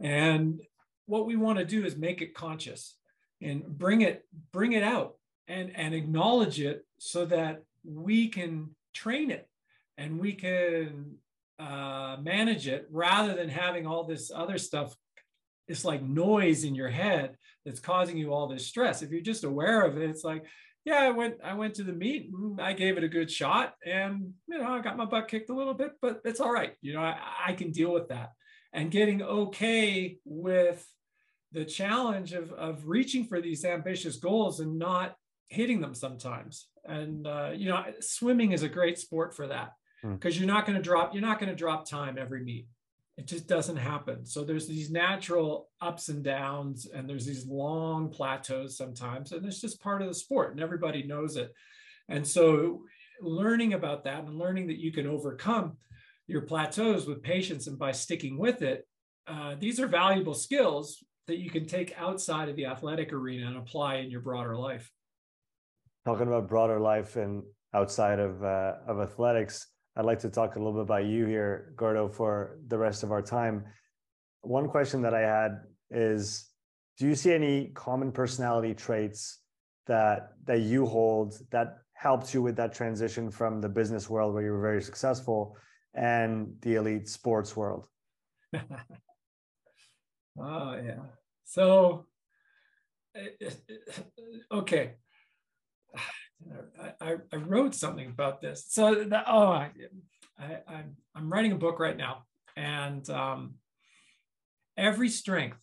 and what we want to do is make it conscious and bring it bring it out and and acknowledge it so that we can train it and we can uh, manage it rather than having all this other stuff. It's like noise in your head that's causing you all this stress. If you're just aware of it it's like yeah i went i went to the meet i gave it a good shot and you know i got my butt kicked a little bit but it's all right. You know i, I can deal with that. And getting okay with the challenge of, of reaching for these ambitious goals and not hitting them sometimes. And uh, you know, swimming is a great sport for that because hmm. you're not going to drop you're not going to drop time every meet. It just doesn't happen. So there's these natural ups and downs, and there's these long plateaus sometimes, and it's just part of the sport, and everybody knows it. And so learning about that and learning that you can overcome your plateaus with patience and by sticking with it, uh, these are valuable skills that you can take outside of the athletic arena and apply in your broader life talking about broader life and outside of uh, of athletics, I'd like to talk a little bit about you here, Gordo, for the rest of our time. One question that I had is, do you see any common personality traits that that you hold that helped you with that transition from the business world where you were very successful and the elite sports world? oh yeah. So eh, eh, eh, okay I, I wrote something about this. So that, oh, I, I, I'm writing a book right now, and um, every strength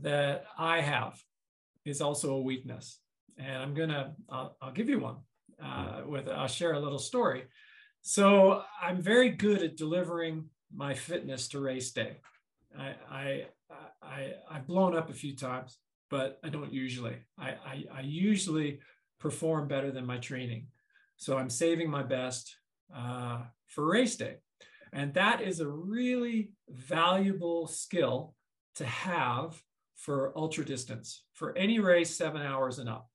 that I have is also a weakness, and I'm gonna I'll, I'll give you one. Uh, with I'll share a little story. So I'm very good at delivering my fitness to race day. I, I, I I've blown up a few times, but I don't usually. I, I, I usually perform better than my training. So I'm saving my best uh, for race day. And that is a really valuable skill to have for ultra distance, for any race seven hours and up.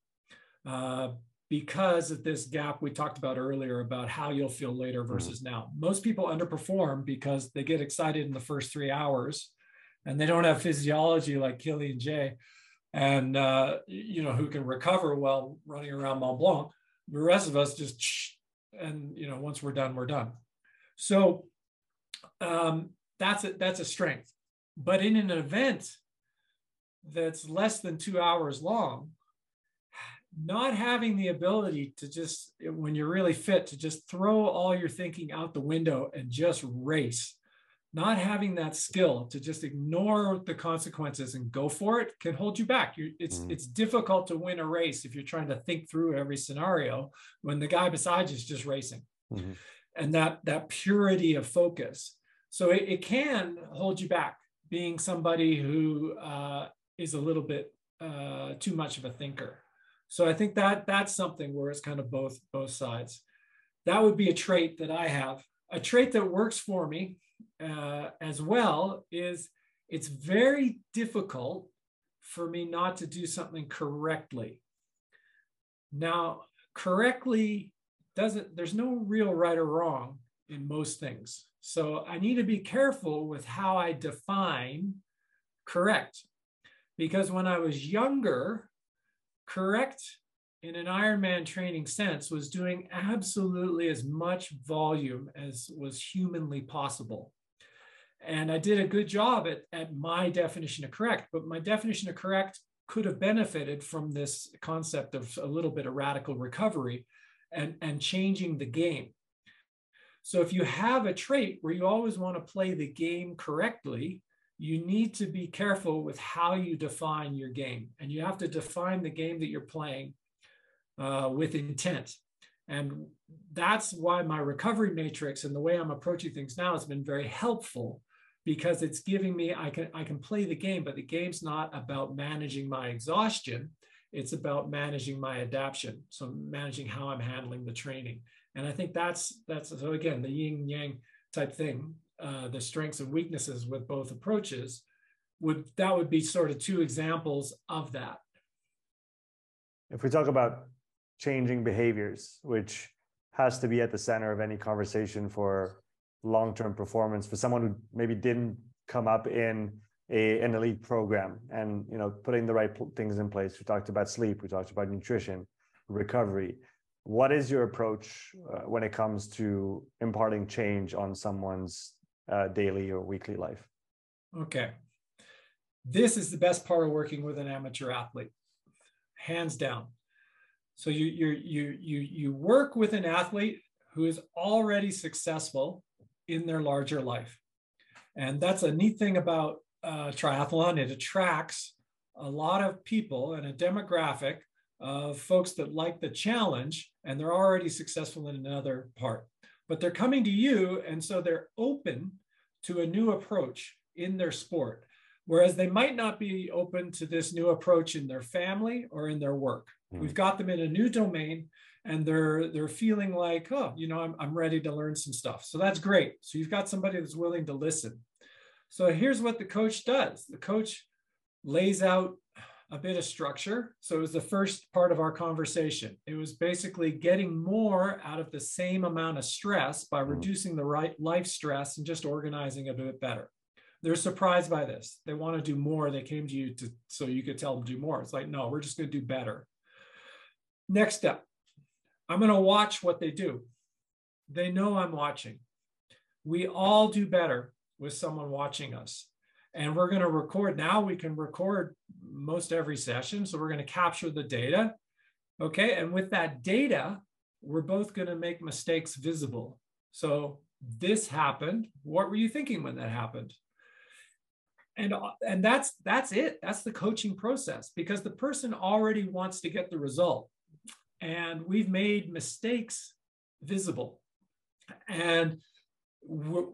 Uh, because of this gap we talked about earlier about how you'll feel later mm-hmm. versus now. Most people underperform because they get excited in the first three hours and they don't have physiology like Kilian J and uh, you know who can recover while running around Mont Blanc. The rest of us just and you know once we're done, we're done. So um, that's a, that's a strength. But in an event that's less than two hours long, not having the ability to just when you're really fit to just throw all your thinking out the window and just race not having that skill to just ignore the consequences and go for it can hold you back. You, it's mm-hmm. it's difficult to win a race if you're trying to think through every scenario when the guy beside you is just racing, mm-hmm. and that that purity of focus. So it, it can hold you back being somebody who uh, is a little bit uh, too much of a thinker. So I think that that's something where it's kind of both both sides. That would be a trait that I have. A trait that works for me uh, as well is it's very difficult for me not to do something correctly. Now, correctly doesn't, there's no real right or wrong in most things. So I need to be careful with how I define correct. Because when I was younger, correct in an Ironman training sense was doing absolutely as much volume as was humanly possible. And I did a good job at, at my definition of correct, but my definition of correct could have benefited from this concept of a little bit of radical recovery and, and changing the game. So if you have a trait where you always want to play the game correctly, you need to be careful with how you define your game. And you have to define the game that you're playing uh, with intent. And that's why my recovery matrix and the way I'm approaching things now has been very helpful because it's giving me I can I can play the game, but the game's not about managing my exhaustion. It's about managing my adaptation. So managing how I'm handling the training. And I think that's that's so again the yin yang type thing, uh, the strengths and weaknesses with both approaches would that would be sort of two examples of that. If we talk about changing behaviors, which has to be at the center of any conversation for long-term performance for someone who maybe didn't come up in a, an elite program and you know putting the right things in place. We talked about sleep we talked about nutrition recovery. What is your approach uh, when it comes to imparting change on someone's uh, daily or weekly life? Okay. This is the best part of working with an amateur athlete. Hands down so you you you you you work with an athlete who is already successful in their larger life. And that's a neat thing about uh, triathlon. It attracts a lot of people and a demographic of folks that like the challenge and they're already successful in another part. But they're coming to you, and so they're open to a new approach in their sport, whereas they might not be open to this new approach in their family or in their work. Mm. We've got them in a new domain and they're they're feeling like oh you know I'm, I'm ready to learn some stuff. So that's great. So you've got somebody that's willing to listen. So here's what the coach does. The coach lays out a bit of structure. So it was the first part of our conversation. It was basically getting more out of the same amount of stress by mm-hmm. reducing the right life stress and just organizing a bit better they're surprised by this they want to do more they came to you to so you could tell them do more it's like no we're just going to do better next step I'm going to watch what they do. They know I'm watching. We all do better with someone watching us. And we're going to record. Now we can record most every session. So we're going to capture the data. Okay. And with that data, we're both going to make mistakes visible. So this happened. What were you thinking when that happened? And, uh, and that's that's it. That's the coaching process because the person already wants to get the result. And we've made mistakes visible. And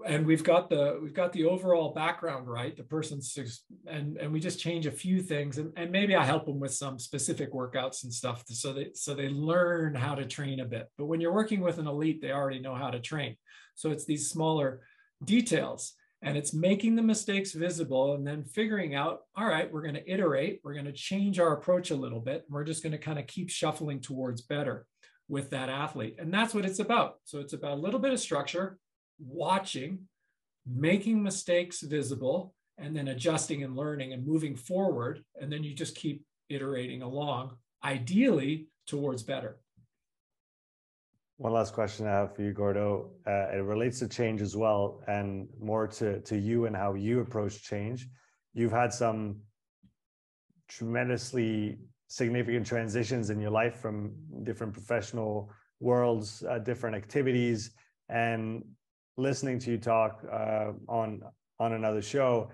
and we've got the we've got the overall background right. The person's and and we just change a few things. And, and maybe i help them with some specific workouts and stuff so they so they learn how to train a bit. But when you're working with an elite they already know how to train. So it's these smaller details and it's making the mistakes visible and then figuring out all right we're going to iterate we're going to change our approach a little bit we're just going to kind of keep shuffling towards better with that athlete. And that's what it's about. So it's about a little bit of structure watching making mistakes visible and then adjusting and learning and moving forward and then you just keep iterating along ideally towards better one last question I have for you, Gordo. Uh, it relates to change as well, and more to to you and how you approach change. You've had some tremendously significant transitions in your life from different professional worlds, uh, different activities, and listening to you talk uh, on on another show,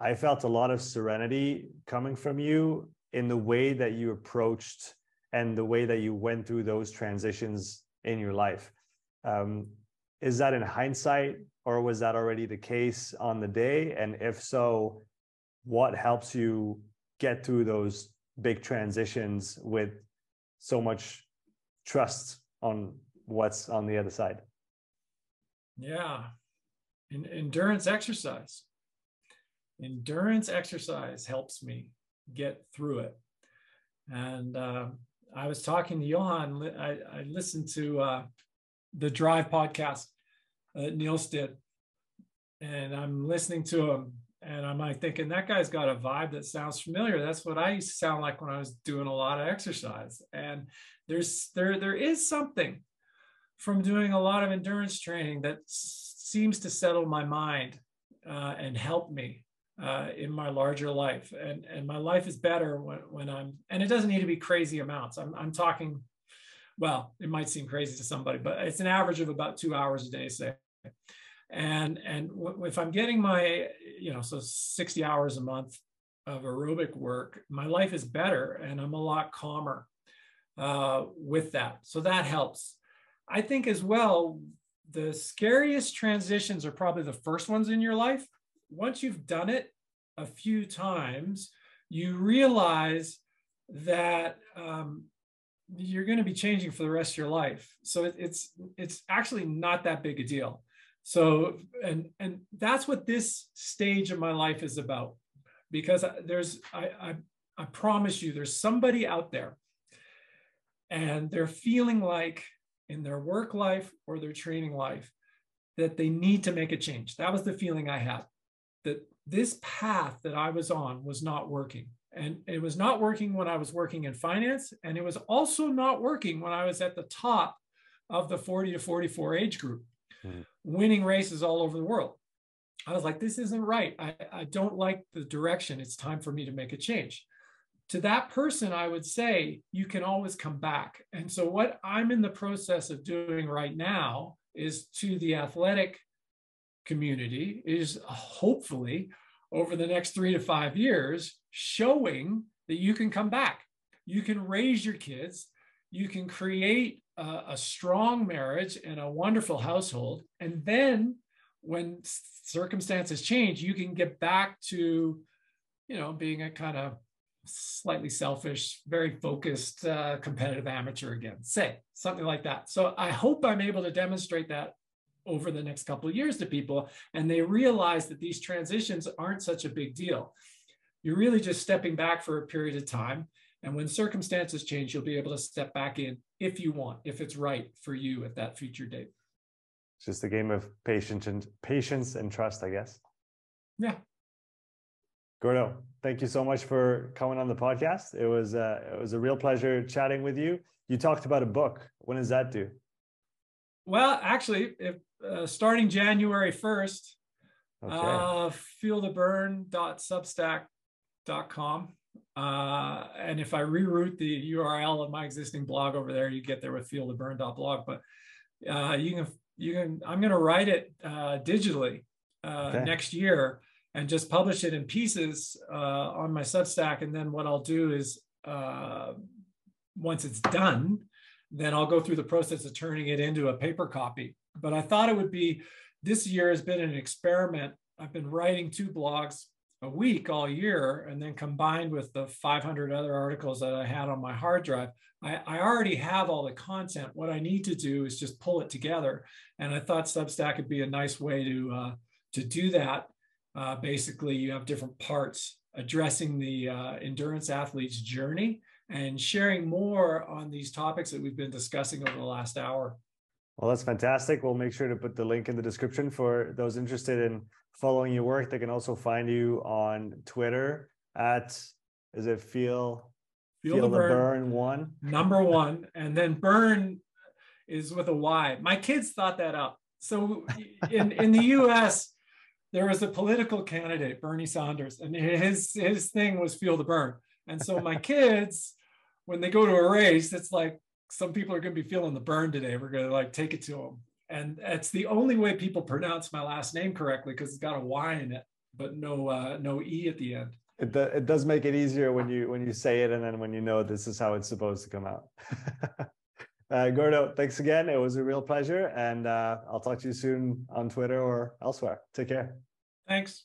I felt a lot of serenity coming from you in the way that you approached and the way that you went through those transitions in your life. Um, is that in hindsight or was that already the case on the day? And if so, what helps you get through those big transitions with so much trust on what's on the other side? Yeah. In, endurance exercise. Endurance exercise helps me get through it. And uh, I was talking to Johan. I, I listened to uh, the Drive podcast that Nils did, and I'm listening to him, and I'm like thinking that guy's got a vibe that sounds familiar. That's what I used to sound like when I was doing a lot of exercise. And there's there there is something from doing a lot of endurance training that seems to settle my mind uh, and help me uh, in my larger life. And, and my life is better when, when I'm, and it doesn't need to be crazy amounts. I'm, I'm talking, well, it might seem crazy to somebody, but it's an average of about two hours a day, say. And, and if I'm getting my, you know, so 60 hours a month of aerobic work, my life is better and I'm a lot calmer uh, with that. So that helps. I think as well, the scariest transitions are probably the first ones in your life once you've done it a few times, you realize that um, you're going to be changing for the rest of your life. So it, it's it's actually not that big a deal. So and and that's what this stage of my life is about, because there's I I, I promise you there's somebody out there, and they're feeling like in their work life or their training life that they need to make a change. That was the feeling I had that this path that I was on was not working. And it was not working when I was working in finance. And it was also not working when I was at the top of the 40 to 44 age group, mm-hmm. winning races all over the world. I was like, this isn't right. I, I don't like the direction. It's time for me to make a change. To that person, I would say, you can always come back. And so, what I'm in the process of doing right now is to the athletic community is hopefully over the next three to five years showing that you can come back. You can raise your kids. You can create a, a strong marriage and a wonderful household. And then when circumstances change, you can get back to, you know, being a kind of slightly selfish, very focused, uh, competitive amateur again, say something like that. So I hope I'm able to demonstrate that over the next couple of years to people and they realize that these transitions aren't such a big deal. You're really just stepping back for a period of time and when circumstances change you'll be able to step back in if you want if it's right for you at that future date. It's just a game of patience and patience and trust i guess. Yeah. Gordo thank you so much for coming on the podcast. It was uh, it was a real pleasure chatting with you. You talked about a book. When does that due well, actually, if uh, starting January 1st, okay. uh, feeltheburn.substack.com. Uh, and if I reroute the URL of my existing blog over there, you get there with feeltheburn.blog. But uh, you can, you can, I'm going to write it uh, digitally uh, okay. next year and just publish it in pieces uh, on my Substack. And then what I'll do is uh, once it's done, then I'll go through the process of turning it into a paper copy. But I thought it would be this year has been an experiment. I've been writing two blogs a week all year, and then combined with the 500 other articles that I had on my hard drive, I, I already have all the content. What I need to do is just pull it together. And I thought Substack would be a nice way to uh, to do that. Uh, basically, you have different parts addressing the uh, endurance athlete's journey and sharing more on these topics that we've been discussing over the last hour. Well, that's fantastic. We'll make sure to put the link in the description for those interested in following your work. They can also find you on Twitter at is it feel feel, feel the, burn, burn one number one, and then burn is with a Y. My kids thought that up. So in in the U.S. there was a political candidate, Bernie Sanders, and his his thing was feel the burn. And so my kids when they go to a race, it's like some people are going to be feeling the burn today. We're going to like take it to them. And it's the only way people pronounce my last name correctly because it's got a Y in it, but no uh, no E at the end. It, do, it does make it easier when you when you say it and then when you know this is how it's supposed to come out. Uh, Gordo, thanks again. It was a real pleasure. And uh, I'll talk to you soon on Twitter or elsewhere. Take care. Thanks.